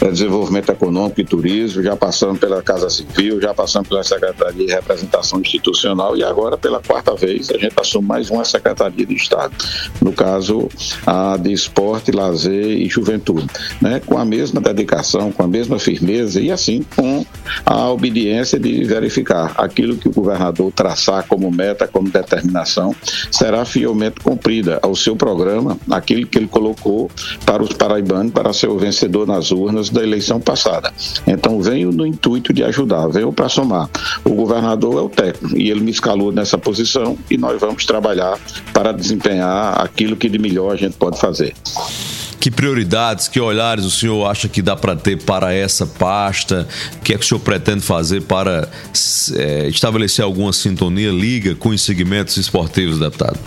eh, Desenvolvimento Econômico e Turismo, já passando pela Casa Civil, já passando pela Secretaria de Representação Institucional e agora, pela quarta vez, a gente assume mais uma Secretaria de Estado. No caso, a de Esporte, Lazer e Juventude, né? com a mesma dedicação, com a mesma firmeza e assim com a obediência de verificar aquilo que o governador traçar como meta, como determinação, será fielmente cumprida ao seu programa, aquilo que ele colocou para os paraibanos para ser o vencedor nas urnas da eleição passada. Então venho no intuito de ajudar, venho para somar. O governador é o técnico e ele me escalou nessa posição e nós vamos trabalhar para desempenhar aquilo que de melhor a gente pode fazer. Que prioridades, que olhares o senhor acha que dá para ter para essa pasta? O que é que o senhor pretende fazer para eh, estabelecer alguma sintonia, liga com os segmentos esportivos, deputado?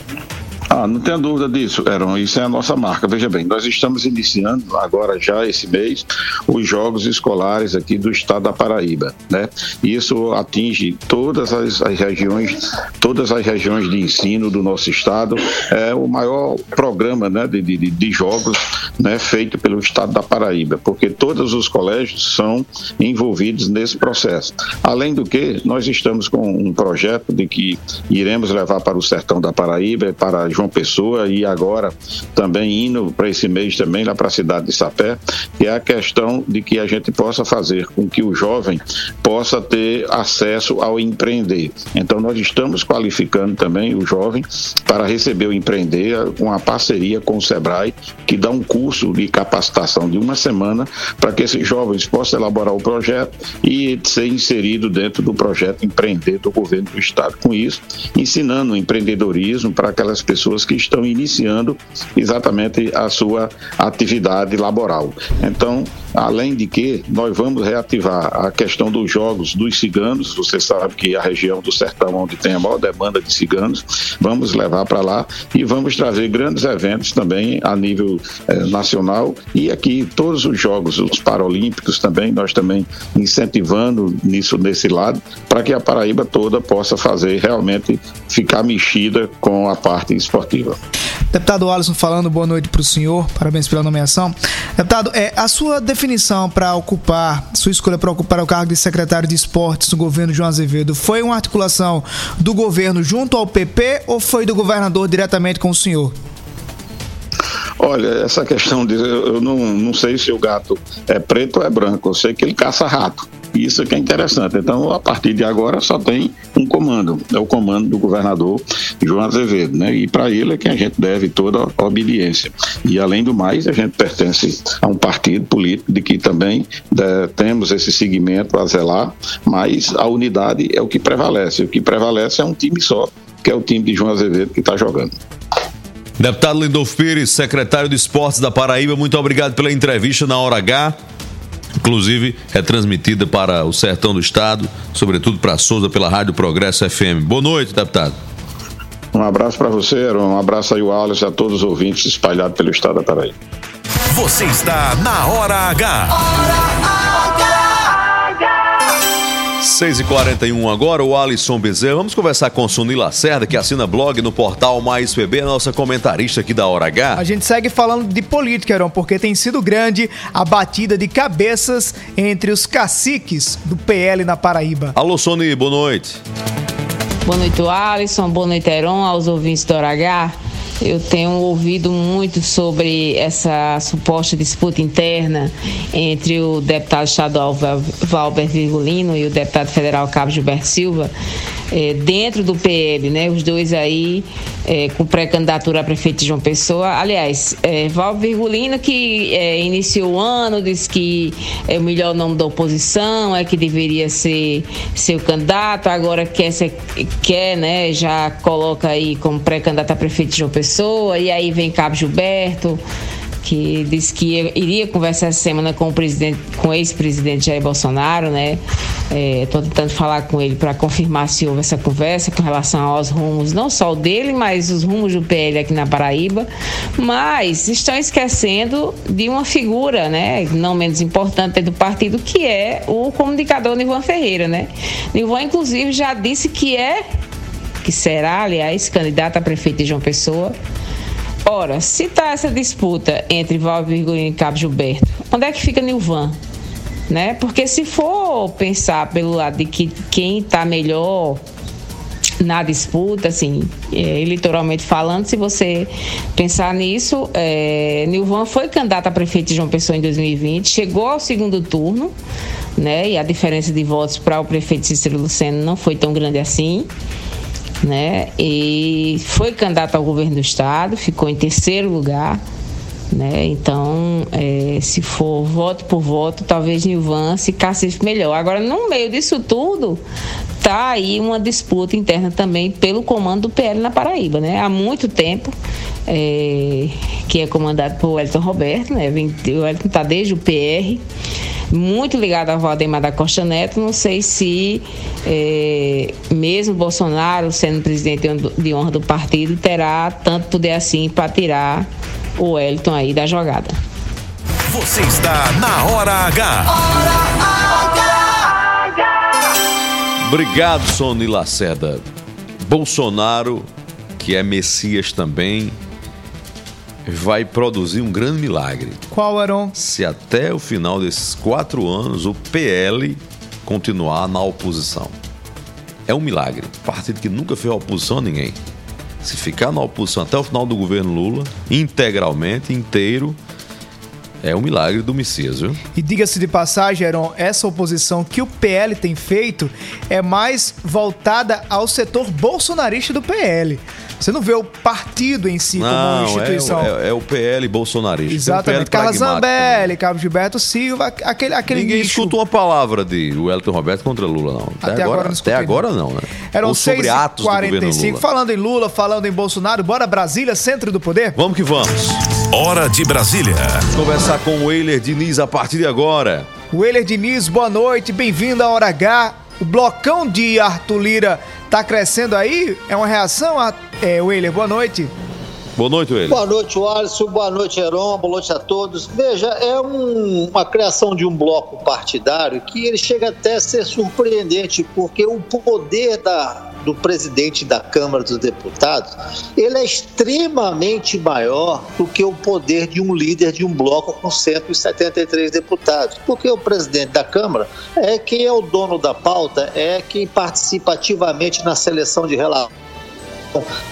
Ah, não tenha dúvida disso, Eron. Isso é a nossa marca. Veja bem, nós estamos iniciando agora já esse mês os jogos escolares aqui do estado da Paraíba, né? Isso atinge todas as, as regiões, todas as regiões de ensino do nosso estado. É o maior programa, né, de, de, de jogos, né, feito pelo estado da Paraíba, porque todos os colégios são envolvidos nesse processo. Além do que, nós estamos com um projeto de que iremos levar para o sertão da Paraíba, para João Pessoa e agora também indo para esse mês também lá para a cidade de Sapé, que é a questão de que a gente possa fazer com que o jovem possa ter acesso ao empreender. Então nós estamos qualificando também o jovem para receber o empreender com a parceria com o Sebrae, que dá um curso de capacitação de uma semana para que esses jovens possam elaborar o projeto e ser inserido dentro do projeto empreender do governo do estado. Com isso, ensinando empreendedorismo para aquelas pessoas que estão iniciando exatamente a sua atividade laboral. Então, Além de que nós vamos reativar a questão dos jogos dos ciganos. Você sabe que a região do sertão onde tem a maior demanda de ciganos, vamos levar para lá e vamos trazer grandes eventos também a nível eh, nacional e aqui todos os jogos, os paralímpicos também, nós também incentivando nisso nesse lado para que a Paraíba toda possa fazer realmente ficar mexida com a parte esportiva. Deputado Alisson falando, boa noite para o senhor, parabéns pela nomeação. Deputado, é, a sua definição para ocupar, sua escolha para ocupar o cargo de secretário de esportes no governo João Azevedo, foi uma articulação do governo junto ao PP ou foi do governador diretamente com o senhor? Olha, essa questão de. Eu não, não sei se o gato é preto ou é branco, eu sei que ele caça rato. Isso que é interessante. Então, a partir de agora, só tem um comando, é o comando do governador João Azevedo, né? E para ele é que a gente deve toda a obediência. E além do mais, a gente pertence a um partido político de que também né, temos esse segmento a zelar, mas a unidade é o que prevalece. O que prevalece é um time só, que é o time de João Azevedo que está jogando. Deputado Lindolfo Pires, secretário de Esportes da Paraíba, muito obrigado pela entrevista na Hora H inclusive é transmitida para o sertão do estado, sobretudo para Souza pela Rádio Progresso FM. Boa noite, deputado. Um abraço para você, um abraço aí o Alisson e a todos os ouvintes espalhados pelo estado da Paraíba. Você está na Hora H. Hora H. 6h41 agora, o Alisson Bezerra. Vamos conversar com Suni Lacerda, que assina blog no portal Mais PB, nossa comentarista aqui da Hora H. A gente segue falando de política, Heron, porque tem sido grande a batida de cabeças entre os caciques do PL na Paraíba. Alô, Sony, boa noite. Boa noite, Alisson. Boa noite, Heron, aos ouvintes da Hora H. Eu tenho ouvido muito sobre essa suposta disputa interna entre o deputado estadual Valber Virgulino e o deputado federal Cabo Gilberto Silva é, dentro do PL, né? Os dois aí é, com pré-candidatura a prefeito de João Pessoa. Aliás, é, Val Virgulino que é, iniciou o ano, disse que é o melhor nome da oposição, é que deveria ser seu candidato, agora quer, ser, quer né, já coloca aí como pré-candidato a prefeito de João Pessoa, e aí vem Cabo Gilberto que disse que iria conversar essa semana com o presidente, com o ex-presidente Jair Bolsonaro, né? Estou é, tentando falar com ele para confirmar se houve essa conversa com relação aos rumos, não só o dele, mas os rumos do PL aqui na Paraíba. Mas estão esquecendo de uma figura, né? Não menos importante do partido, que é o comunicador Nivan Ferreira, né? Nivan, inclusive, já disse que é, que será, aliás, candidato a prefeito de João Pessoa Ora, se tá essa disputa entre Val Virgulino e Cabo Gilberto, onde é que fica Nilvan? Né? Porque se for pensar pelo lado de que quem está melhor na disputa, assim, é, eleitoralmente falando, se você pensar nisso, é, Nilvan foi candidato a prefeito de João Pessoa em 2020, chegou ao segundo turno, né? E a diferença de votos para o prefeito Cícero Luceno não foi tão grande assim né? E foi candidato ao governo do estado, ficou em terceiro lugar, né? Então, é, se for voto por voto, talvez Nilvan se casse melhor. Agora, no meio disso tudo, tá aí uma disputa interna também pelo comando do PL na Paraíba, né? Há muito tempo. É, que é comandado por Wellington Roberto, né? O Wellington está desde o PR muito ligado ao Valdemar da Costa Neto. Não sei se, eh, mesmo Bolsonaro sendo presidente de honra do partido, terá tanto poder assim para tirar o Wellington aí da jogada. Você está na Hora H. Obrigado, Sony Lacerda. Bolsonaro, que é Messias também, vai produzir um grande milagre. Qual, Aron? Se até o final desses quatro anos o PL continuar na oposição. É um milagre. Partido que nunca fez oposição a ninguém. Se ficar na oposição até o final do governo Lula, integralmente, inteiro, é um milagre do Messias, viu? E diga-se de passagem, Aaron, essa oposição que o PL tem feito é mais voltada ao setor bolsonarista do PL. Você não vê o partido em si como Não, instituição. é, é- é o PL bolsonarista. Exatamente. É Carla pragmático Zambelli, Cabo Gilberto Silva, aquele, aquele Ninguém nicho. escuta uma palavra de Wellington Roberto contra Lula, não. Até, Até agora agora, não até agora não, né? Eram Ou sobre 6 atos do governo 45 Lula. Falando em Lula, falando em Bolsonaro, bora Brasília, centro do poder? Vamos que vamos. Hora de Brasília. Vamos conversar com o Weiler Diniz a partir de agora. Weiler Diniz, boa noite, bem-vindo à Hora H. O blocão de Arthur Lira tá crescendo aí? É uma reação, a... é, Weiler? Boa noite. Boa noite, Weiler. Boa noite, Alisson. Boa noite, Heron. Boa noite a todos. Veja, é um- uma criação de um bloco partidário que ele chega até a ser surpreendente, porque o poder da- do presidente da Câmara dos Deputados ele é extremamente maior do que o poder de um líder de um bloco com 173 deputados. Porque o presidente da Câmara é quem é o dono da pauta, é quem participa ativamente na seleção de relatórios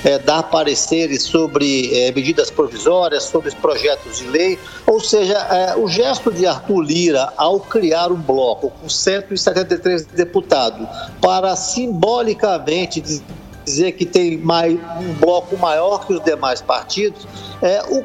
é, dar pareceres sobre é, medidas provisórias, sobre os projetos de lei. Ou seja, é, o gesto de Arthur Lira ao criar um bloco com 173 deputados para simbolicamente dizer que tem mais, um bloco maior que os demais partidos, é, o,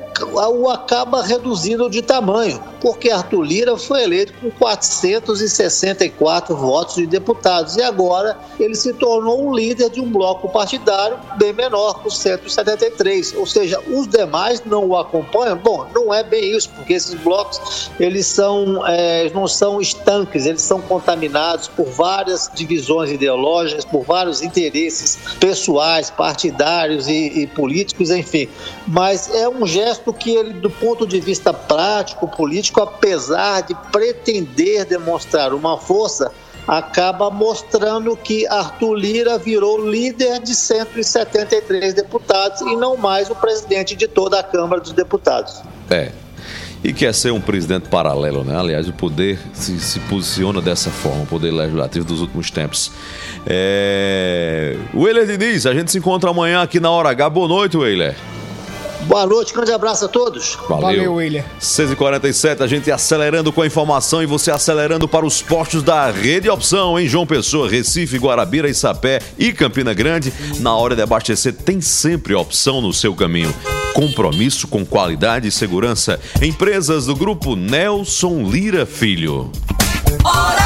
o acaba reduzindo de tamanho, porque Arthur Lira foi eleito com 464 votos de deputados e agora ele se tornou um líder de um bloco partidário bem menor, com 173. Ou seja, os demais não o acompanham. Bom, não é bem isso, porque esses blocos eles são é, não são estanques, eles são contaminados por várias divisões ideológicas, por vários interesses pessoais, partidários e, e políticos, enfim. Mas é um gesto que ele, do ponto de vista prático, político, apesar de pretender demonstrar uma força, acaba mostrando que Arthur Lira virou líder de 173 deputados e não mais o presidente de toda a Câmara dos Deputados. É. E quer ser um presidente paralelo, né? Aliás, o poder se, se posiciona dessa forma, o poder legislativo dos últimos tempos. É... Weiler Diniz, a gente se encontra amanhã aqui na Hora H. Boa noite, Weiler. Boa noite, grande abraço a todos. Valeu. William. 6h47, a gente acelerando com a informação e você acelerando para os postos da Rede Opção em João Pessoa, Recife, Guarabira, Sapé e Campina Grande. Na hora de abastecer, tem sempre opção no seu caminho. Compromisso com qualidade e segurança. Empresas do grupo Nelson Lira Filho. Hora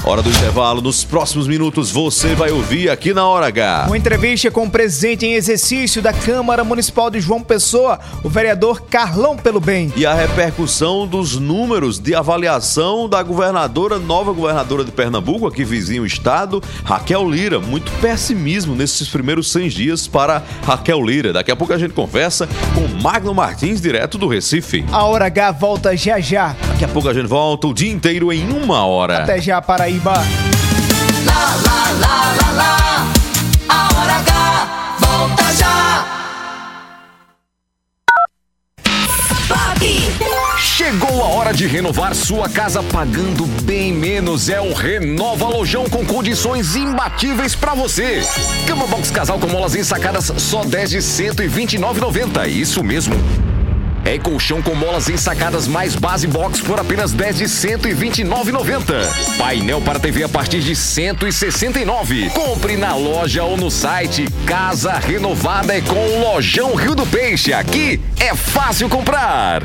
do intervalo. Nos próximos minutos você vai ouvir aqui na Hora H. Uma entrevista com o presidente em exercício da Câmara Municipal de João Pessoa, o vereador Carlão Pelo Bem. E a repercussão dos números de avaliação da governadora, nova governadora de Pernambuco, aqui vizinho o estado, Raquel Lira. Muito pessimismo nesses primeiros 100 dias para Raquel Lira. Daqui a pouco a gente conversa com Magno Martins, direto do Recife. A Hora H volta já já. Daqui a pouco a gente volta o dia inteiro em uma hora. Até já, Paraíba. Lá, lá, lá, lá, lá. A hora H volta já. Chegou a hora de renovar sua casa pagando bem menos. É o Renova Lojão com condições imbatíveis pra você. Cama box casal com molas ensacadas só 10 de 129,90. Isso mesmo. É colchão com molas ensacadas mais base box por apenas 10 de 129,90. Painel para TV a partir de 169. Compre na loja ou no site. Casa renovada é com o Lojão Rio do Peixe. Aqui é fácil comprar.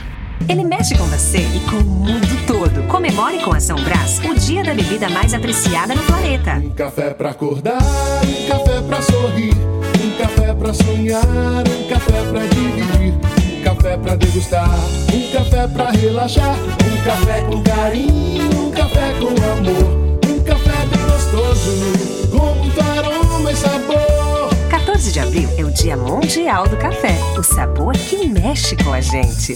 Ele mexe com você e com o mundo todo. Comemore com a São Brás o dia da bebida mais apreciada no planeta. Um café pra acordar, um café pra sorrir, um café pra sonhar, um café pra dividir, café pra degustar, um café pra relaxar, um café com carinho, um café com amor, um café bem gostoso, com muito aroma e sabor. 14 de abril é o Dia Mundial do Café. O sabor que mexe com a gente.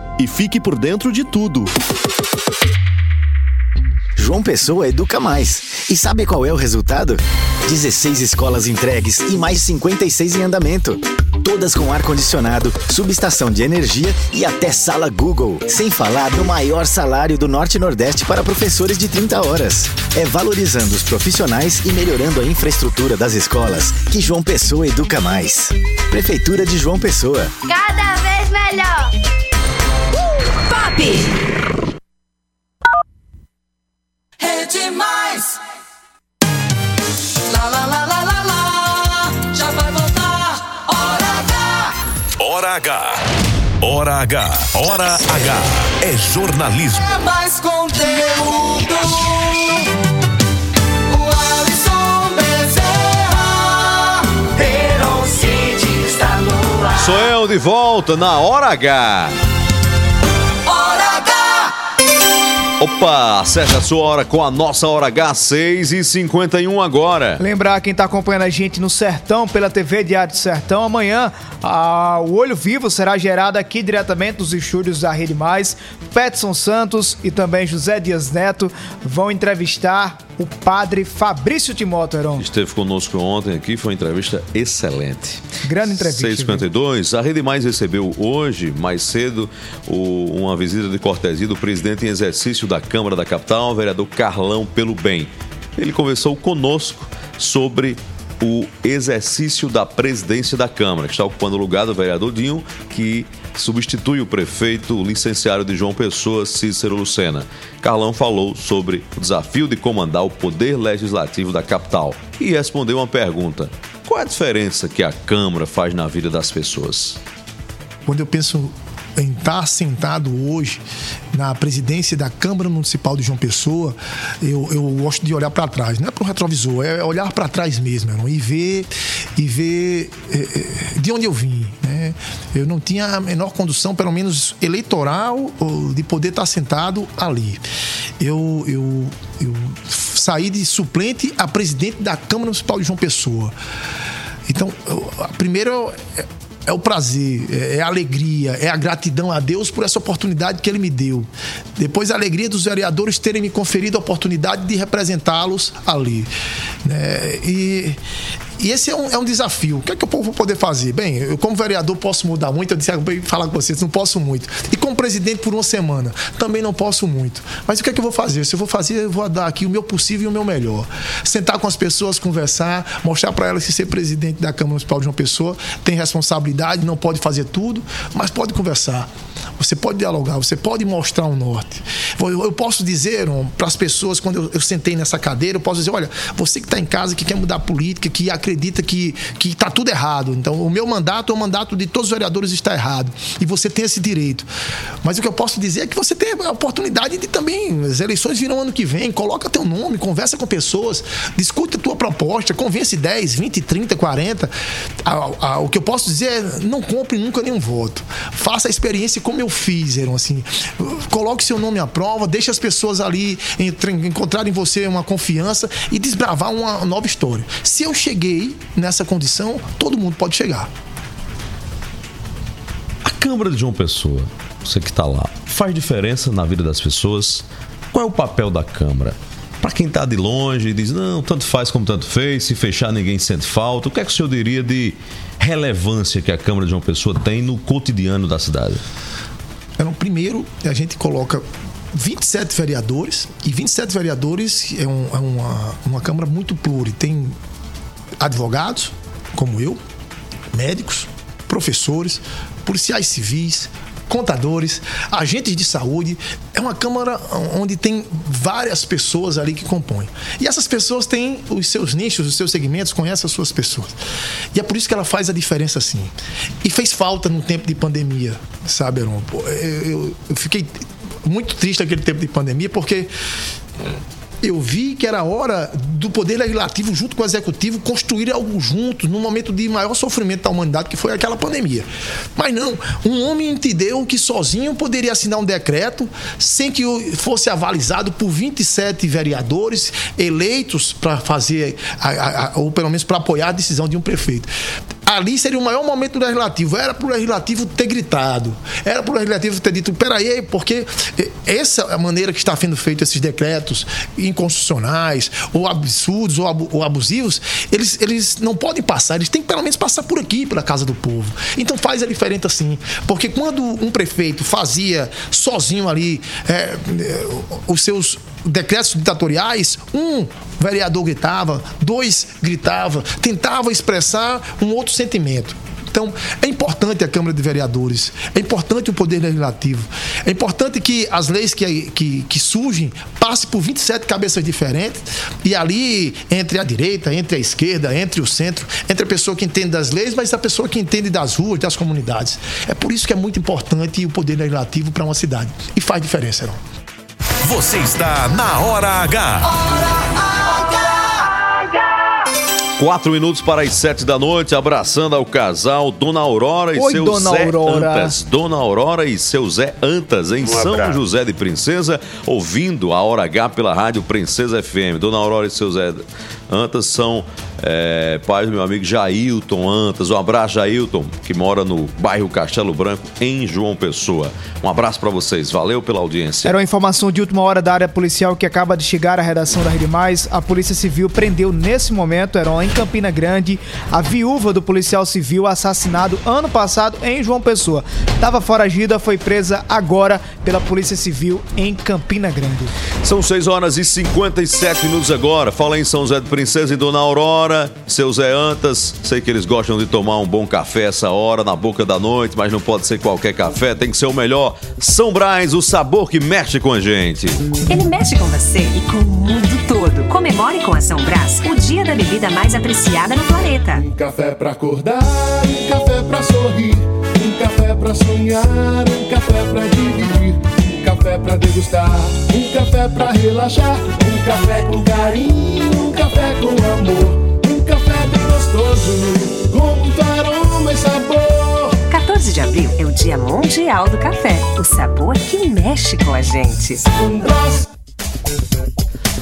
e fique por dentro de tudo. João Pessoa educa mais. E sabe qual é o resultado? 16 escolas entregues e mais 56 em andamento. Todas com ar-condicionado, subestação de energia e até sala Google. Sem falar do maior salário do Norte e Nordeste para professores de 30 horas. É valorizando os profissionais e melhorando a infraestrutura das escolas que João Pessoa educa mais. Prefeitura de João Pessoa. Cada vez melhor. Pop! É demais! Lá, lá, lá, lá, lá, lá. Já vai voltar. Hora H. Hora H. Hora H. Hora H. É jornalismo. É mais conteúdo. O Alisson Bezerra. Heron City está no ar. Sou eu de volta na Hora H. Opa, acerte a sua hora com a nossa Hora H, 6 e 51 agora. Lembrar quem está acompanhando a gente no Sertão, pela TV Diário do Sertão, amanhã a- o Olho Vivo será gerado aqui diretamente dos estúdios da Rede Mais. Petson Santos e também José Dias Neto vão entrevistar o padre Fabrício Timóteo Heron. Esteve conosco ontem aqui, foi uma entrevista excelente. Grande entrevista. 652. A Rede Mais recebeu hoje, mais cedo, o- uma visita de cortesia do presidente em exercício da Câmara da Capital, o vereador Carlão Pelo Bem. Ele conversou conosco sobre o exercício da presidência da Câmara, que está ocupando o lugar do vereador Dinho, que substitui o prefeito o licenciário de João Pessoa, Cícero Lucena. Carlão falou sobre o desafio de comandar o poder legislativo da capital e respondeu uma pergunta: qual a diferença que a Câmara faz na vida das pessoas? Quando eu penso em estar sentado hoje na presidência da Câmara Municipal de João Pessoa, eu, eu gosto de olhar para trás. Não é para o retrovisor, é olhar para trás mesmo, irmão, e ver, e ver eh, de onde eu vim. Né? Eu não tinha a menor condução, pelo menos eleitoral, de poder estar sentado ali. Eu, eu, eu saí de suplente a presidente da Câmara Municipal de João Pessoa. Então, primeiro é, o prazer, é é a alegria, é a gratidão a Deus por essa oportunidade que Ele me deu. Depois, a alegria dos vereadores terem me conferido a oportunidade de representá-los ali. né? E, e esse é um, é um desafio. O que é que eu vou poder fazer? Bem, eu, como vereador, posso mudar muito. Eu disse, eu vou falar com vocês, não posso muito. E como presidente por uma semana, também não posso muito. Mas o que é que eu vou fazer? Se eu vou fazer, eu vou dar aqui o meu possível e o meu melhor. Sentar com as pessoas, conversar, mostrar para elas que ser presidente da Câmara Municipal de João Pessoa tem responsabilidade, não pode fazer tudo, mas pode conversar. Você pode dialogar, você pode mostrar um norte. Eu, posso dizer para as pessoas, quando eu, eu, sentei nessa cadeira, eu posso dizer: olha, você que está em casa, que quer mudar a política, que acredita que está tudo errado. Então, o meu mandato é o mandato de todos os vereadores está errado. E você tem esse direito. Mas o que eu posso dizer é que você tem a oportunidade de também. As eleições virão ano que vem, coloca teu nome, conversa com pessoas, discute a tua proposta, convence 10, 20, 30, 40. o que eu posso dizer é: não compre nunca nenhum voto. Faça a experiência como eu fiz, assim. Coloque seu nome à prova, deixe as pessoas ali encontrarem em você uma confiança e desbravar uma nova história. Se eu cheguei nessa condição, todo mundo pode chegar. A Câmara de João Pessoa, você que está lá, faz diferença na vida das pessoas? Qual é o papel da Câmara? Para quem está de longe e diz, não, tanto faz como tanto fez, se fechar ninguém sente falta, o que é que o senhor diria de relevância que a Câmara de João Pessoa tem no cotidiano da cidade? Primeiro, a gente coloca 27 vereadores, e 27 vereadores é, um, é uma, uma Câmara muito pluri. Tem advogados, como eu, médicos, professores, policiais civis, contadores, agentes de saúde. É uma Câmara onde tem várias pessoas ali que compõem. E essas pessoas têm os seus nichos, os seus segmentos, conhecem as suas pessoas. E é por isso que ela faz a diferença assim. E fez falta no tempo de pandemia, sabe, Aron? Eu, eu fiquei muito triste naquele tempo de pandemia, porque eu vi que era hora do Poder Legislativo, junto com o Executivo, construir algo juntos, num momento de maior sofrimento da humanidade, que foi aquela pandemia. Mas não, um homem entendeu que sozinho poderia assinar um decreto sem que fosse avalizado por 27 vereadores eleitos para fazer, ou pelo menos para apoiar a decisão de um prefeito ali seria o maior momento do legislativo. Era para o legislativo ter gritado, era para o legislativo ter dito: peraí, porque essa é a maneira que está sendo feito esses decretos inconstitucionais, ou absurdos, ou abusivos, eles, eles não podem passar, eles têm que pelo menos passar por aqui, pela casa do povo. Então faz a diferença assim. Porque quando um prefeito fazia sozinho ali é, os seus decretos ditatoriais, um vereador gritava, dois gritava, tentava expressar um outro sentimento. Então, é importante a Câmara de Vereadores, é importante o Poder Legislativo, é importante que as leis que, que, que surgem passem por 27 cabeças diferentes e ali, entre a direita, entre a esquerda, entre o centro, entre a pessoa que entende das leis, mas a pessoa que entende das ruas, das comunidades. É por isso que é muito importante o Poder Legislativo para uma cidade. E faz diferença, não. Você está na Hora H. Hora H. Quatro minutos para as sete da noite, abraçando ao casal Dona Aurora e Oi, seu Dona Zé Aurora. Antas. Dona Aurora e seu Zé Antas, em Um São abraço. José de Princesa, ouvindo a Hora H pela rádio Princesa FM. Dona Aurora e seu Zé Antas são é, pais do meu amigo Jailton Antas. Um abraço, Jailton, que mora no bairro Castelo Branco, em João Pessoa. Um abraço para vocês, valeu pela audiência. Era uma informação de última hora da área policial que acaba de chegar à redação da Rede Mais. A Polícia Civil prendeu nesse momento, Heron, em Campina Grande, a viúva do policial civil assassinado ano passado em João Pessoa. Estava foragida, foi presa agora pela Polícia Civil em Campina Grande. São 6 horas e 57 minutos agora. Fala em São José de Princesa e Dona Aurora, seu Zé Antas. Sei que eles gostam de tomar um bom café essa hora, na boca da noite, mas não pode ser qualquer café, tem que ser o melhor. São Brás, o sabor que mexe com a gente. Ele mexe com você e com o mundo todo. Comemore com a São Brás o dia da bebida mais apreciada no planeta. Um café pra acordar, um café pra sorrir, um café pra sonhar, um café pra dividir, café pra degustar, um café pra relaxar, um café com carinho, um café com amor, um café bem gostoso, com muito aroma e sabor. 14 de abril é o Dia Mundial do Café. O sabor que mexe com a gente.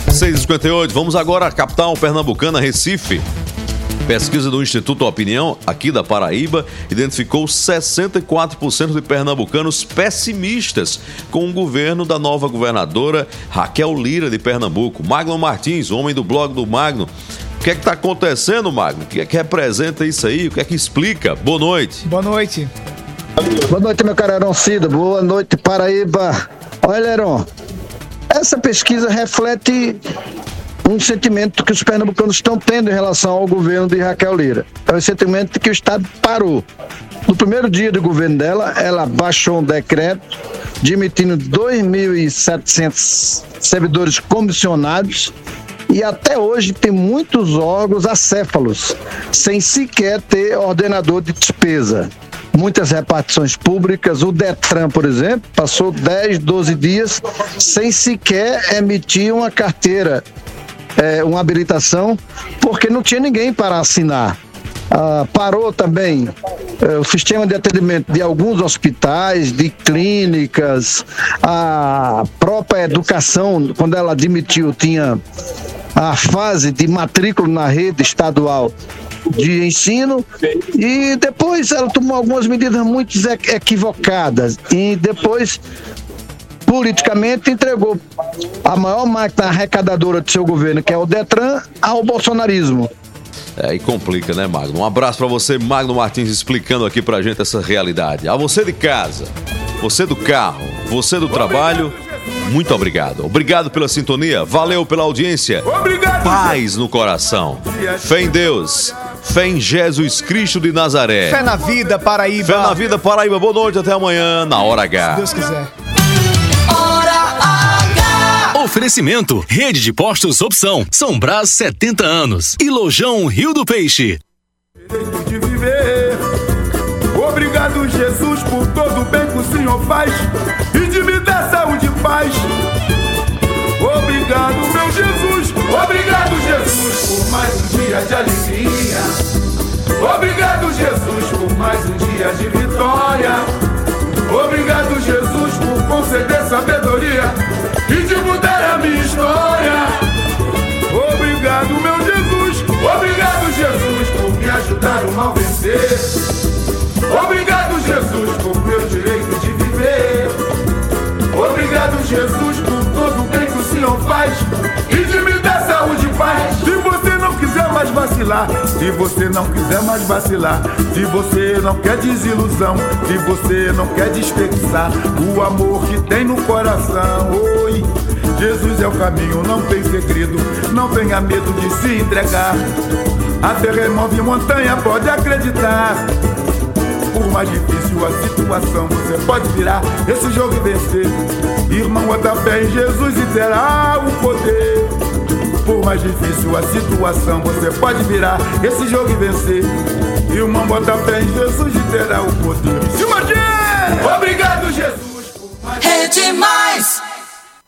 6h58, vamos agora à capital pernambucana, Recife. Pesquisa do Instituto Opinião, aqui da Paraíba, identificou 64% de pernambucanos pessimistas com o governo da nova governadora Raquel Lira de Pernambuco. Magno Martins, homem do blog do Magno. O que é que está acontecendo, Magno? O que é que representa isso aí? O que é que explica? Boa noite. Boa noite. Boa noite, meu caro Heron Cida. Boa noite, Paraíba. Olha, Heron, essa pesquisa reflete um sentimento que os pernambucanos estão tendo em relação ao governo de Raquel Lira. É o sentimento que o Estado parou. No primeiro dia do governo dela, ela baixou um decreto demitindo 2.700 servidores comissionados e até hoje tem muitos órgãos acéfalos, sem sequer ter ordenador de despesa. Muitas repartições públicas, o Detran, por exemplo, passou 10, 12 dias sem sequer emitir uma carteira, é, uma habilitação, porque não tinha ninguém para assinar. Ah, parou também eh, o sistema de atendimento de alguns hospitais, de clínicas, a própria educação, quando ela admitiu, tinha a fase de matrícula na rede estadual de ensino e depois ela tomou algumas medidas muito equi- equivocadas e depois politicamente entregou a maior máquina arrecadadora do seu governo, que é o Detran, ao bolsonarismo. É, e complica, né, Magno? Um abraço pra você, Magno Martins, explicando aqui pra gente essa realidade. A você de casa, você do carro, você do trabalho, muito obrigado. Obrigado pela sintonia, valeu pela audiência. Obrigado. Paz no coração. Fé em Deus, fé em Jesus Cristo de Nazaré. Fé na vida, Paraíba. Fé na vida, Paraíba. Boa noite, até amanhã, na hora H. Se Deus quiser. Oferecimento: Rede de Postos Opção, São Brás 70 anos e Lojão Rio do Peixe. de viver. Obrigado, Jesus, por todo o bem que o Senhor faz e de me dar saúde e paz. Obrigado, meu Jesus. Obrigado, Jesus, por mais um dia de alegria. Obrigado, Jesus, por mais um dia de vitória. Obrigado, Jesus, por conceder sabedoria e mudar a minha história. Obrigado, meu Jesus. Obrigado, Jesus, por me ajudar o mal vencer. Obrigado, Jesus, por meu direito de viver. Obrigado, Jesus, por todo o bem que o Senhor faz e de me dar saúde e paz. Se você não quiser mais vacilar, se você não quiser mais vacilar, se você não quer desilusão, se você não quer desperdiçar o amor que tem no coração, oi. Jesus é o caminho, não tem segredo, não tenha medo de se entregar. A terra remove montanha, pode acreditar. Por mais difícil a situação, você pode virar esse jogo e vencer. Irmão, bota fé em Jesus e terá o poder. Por mais difícil a situação, você pode virar esse jogo e vencer. Irmão, bota fé em Jesus e terá o poder. Se imagine! Obrigado, Jesus! Rede Mais.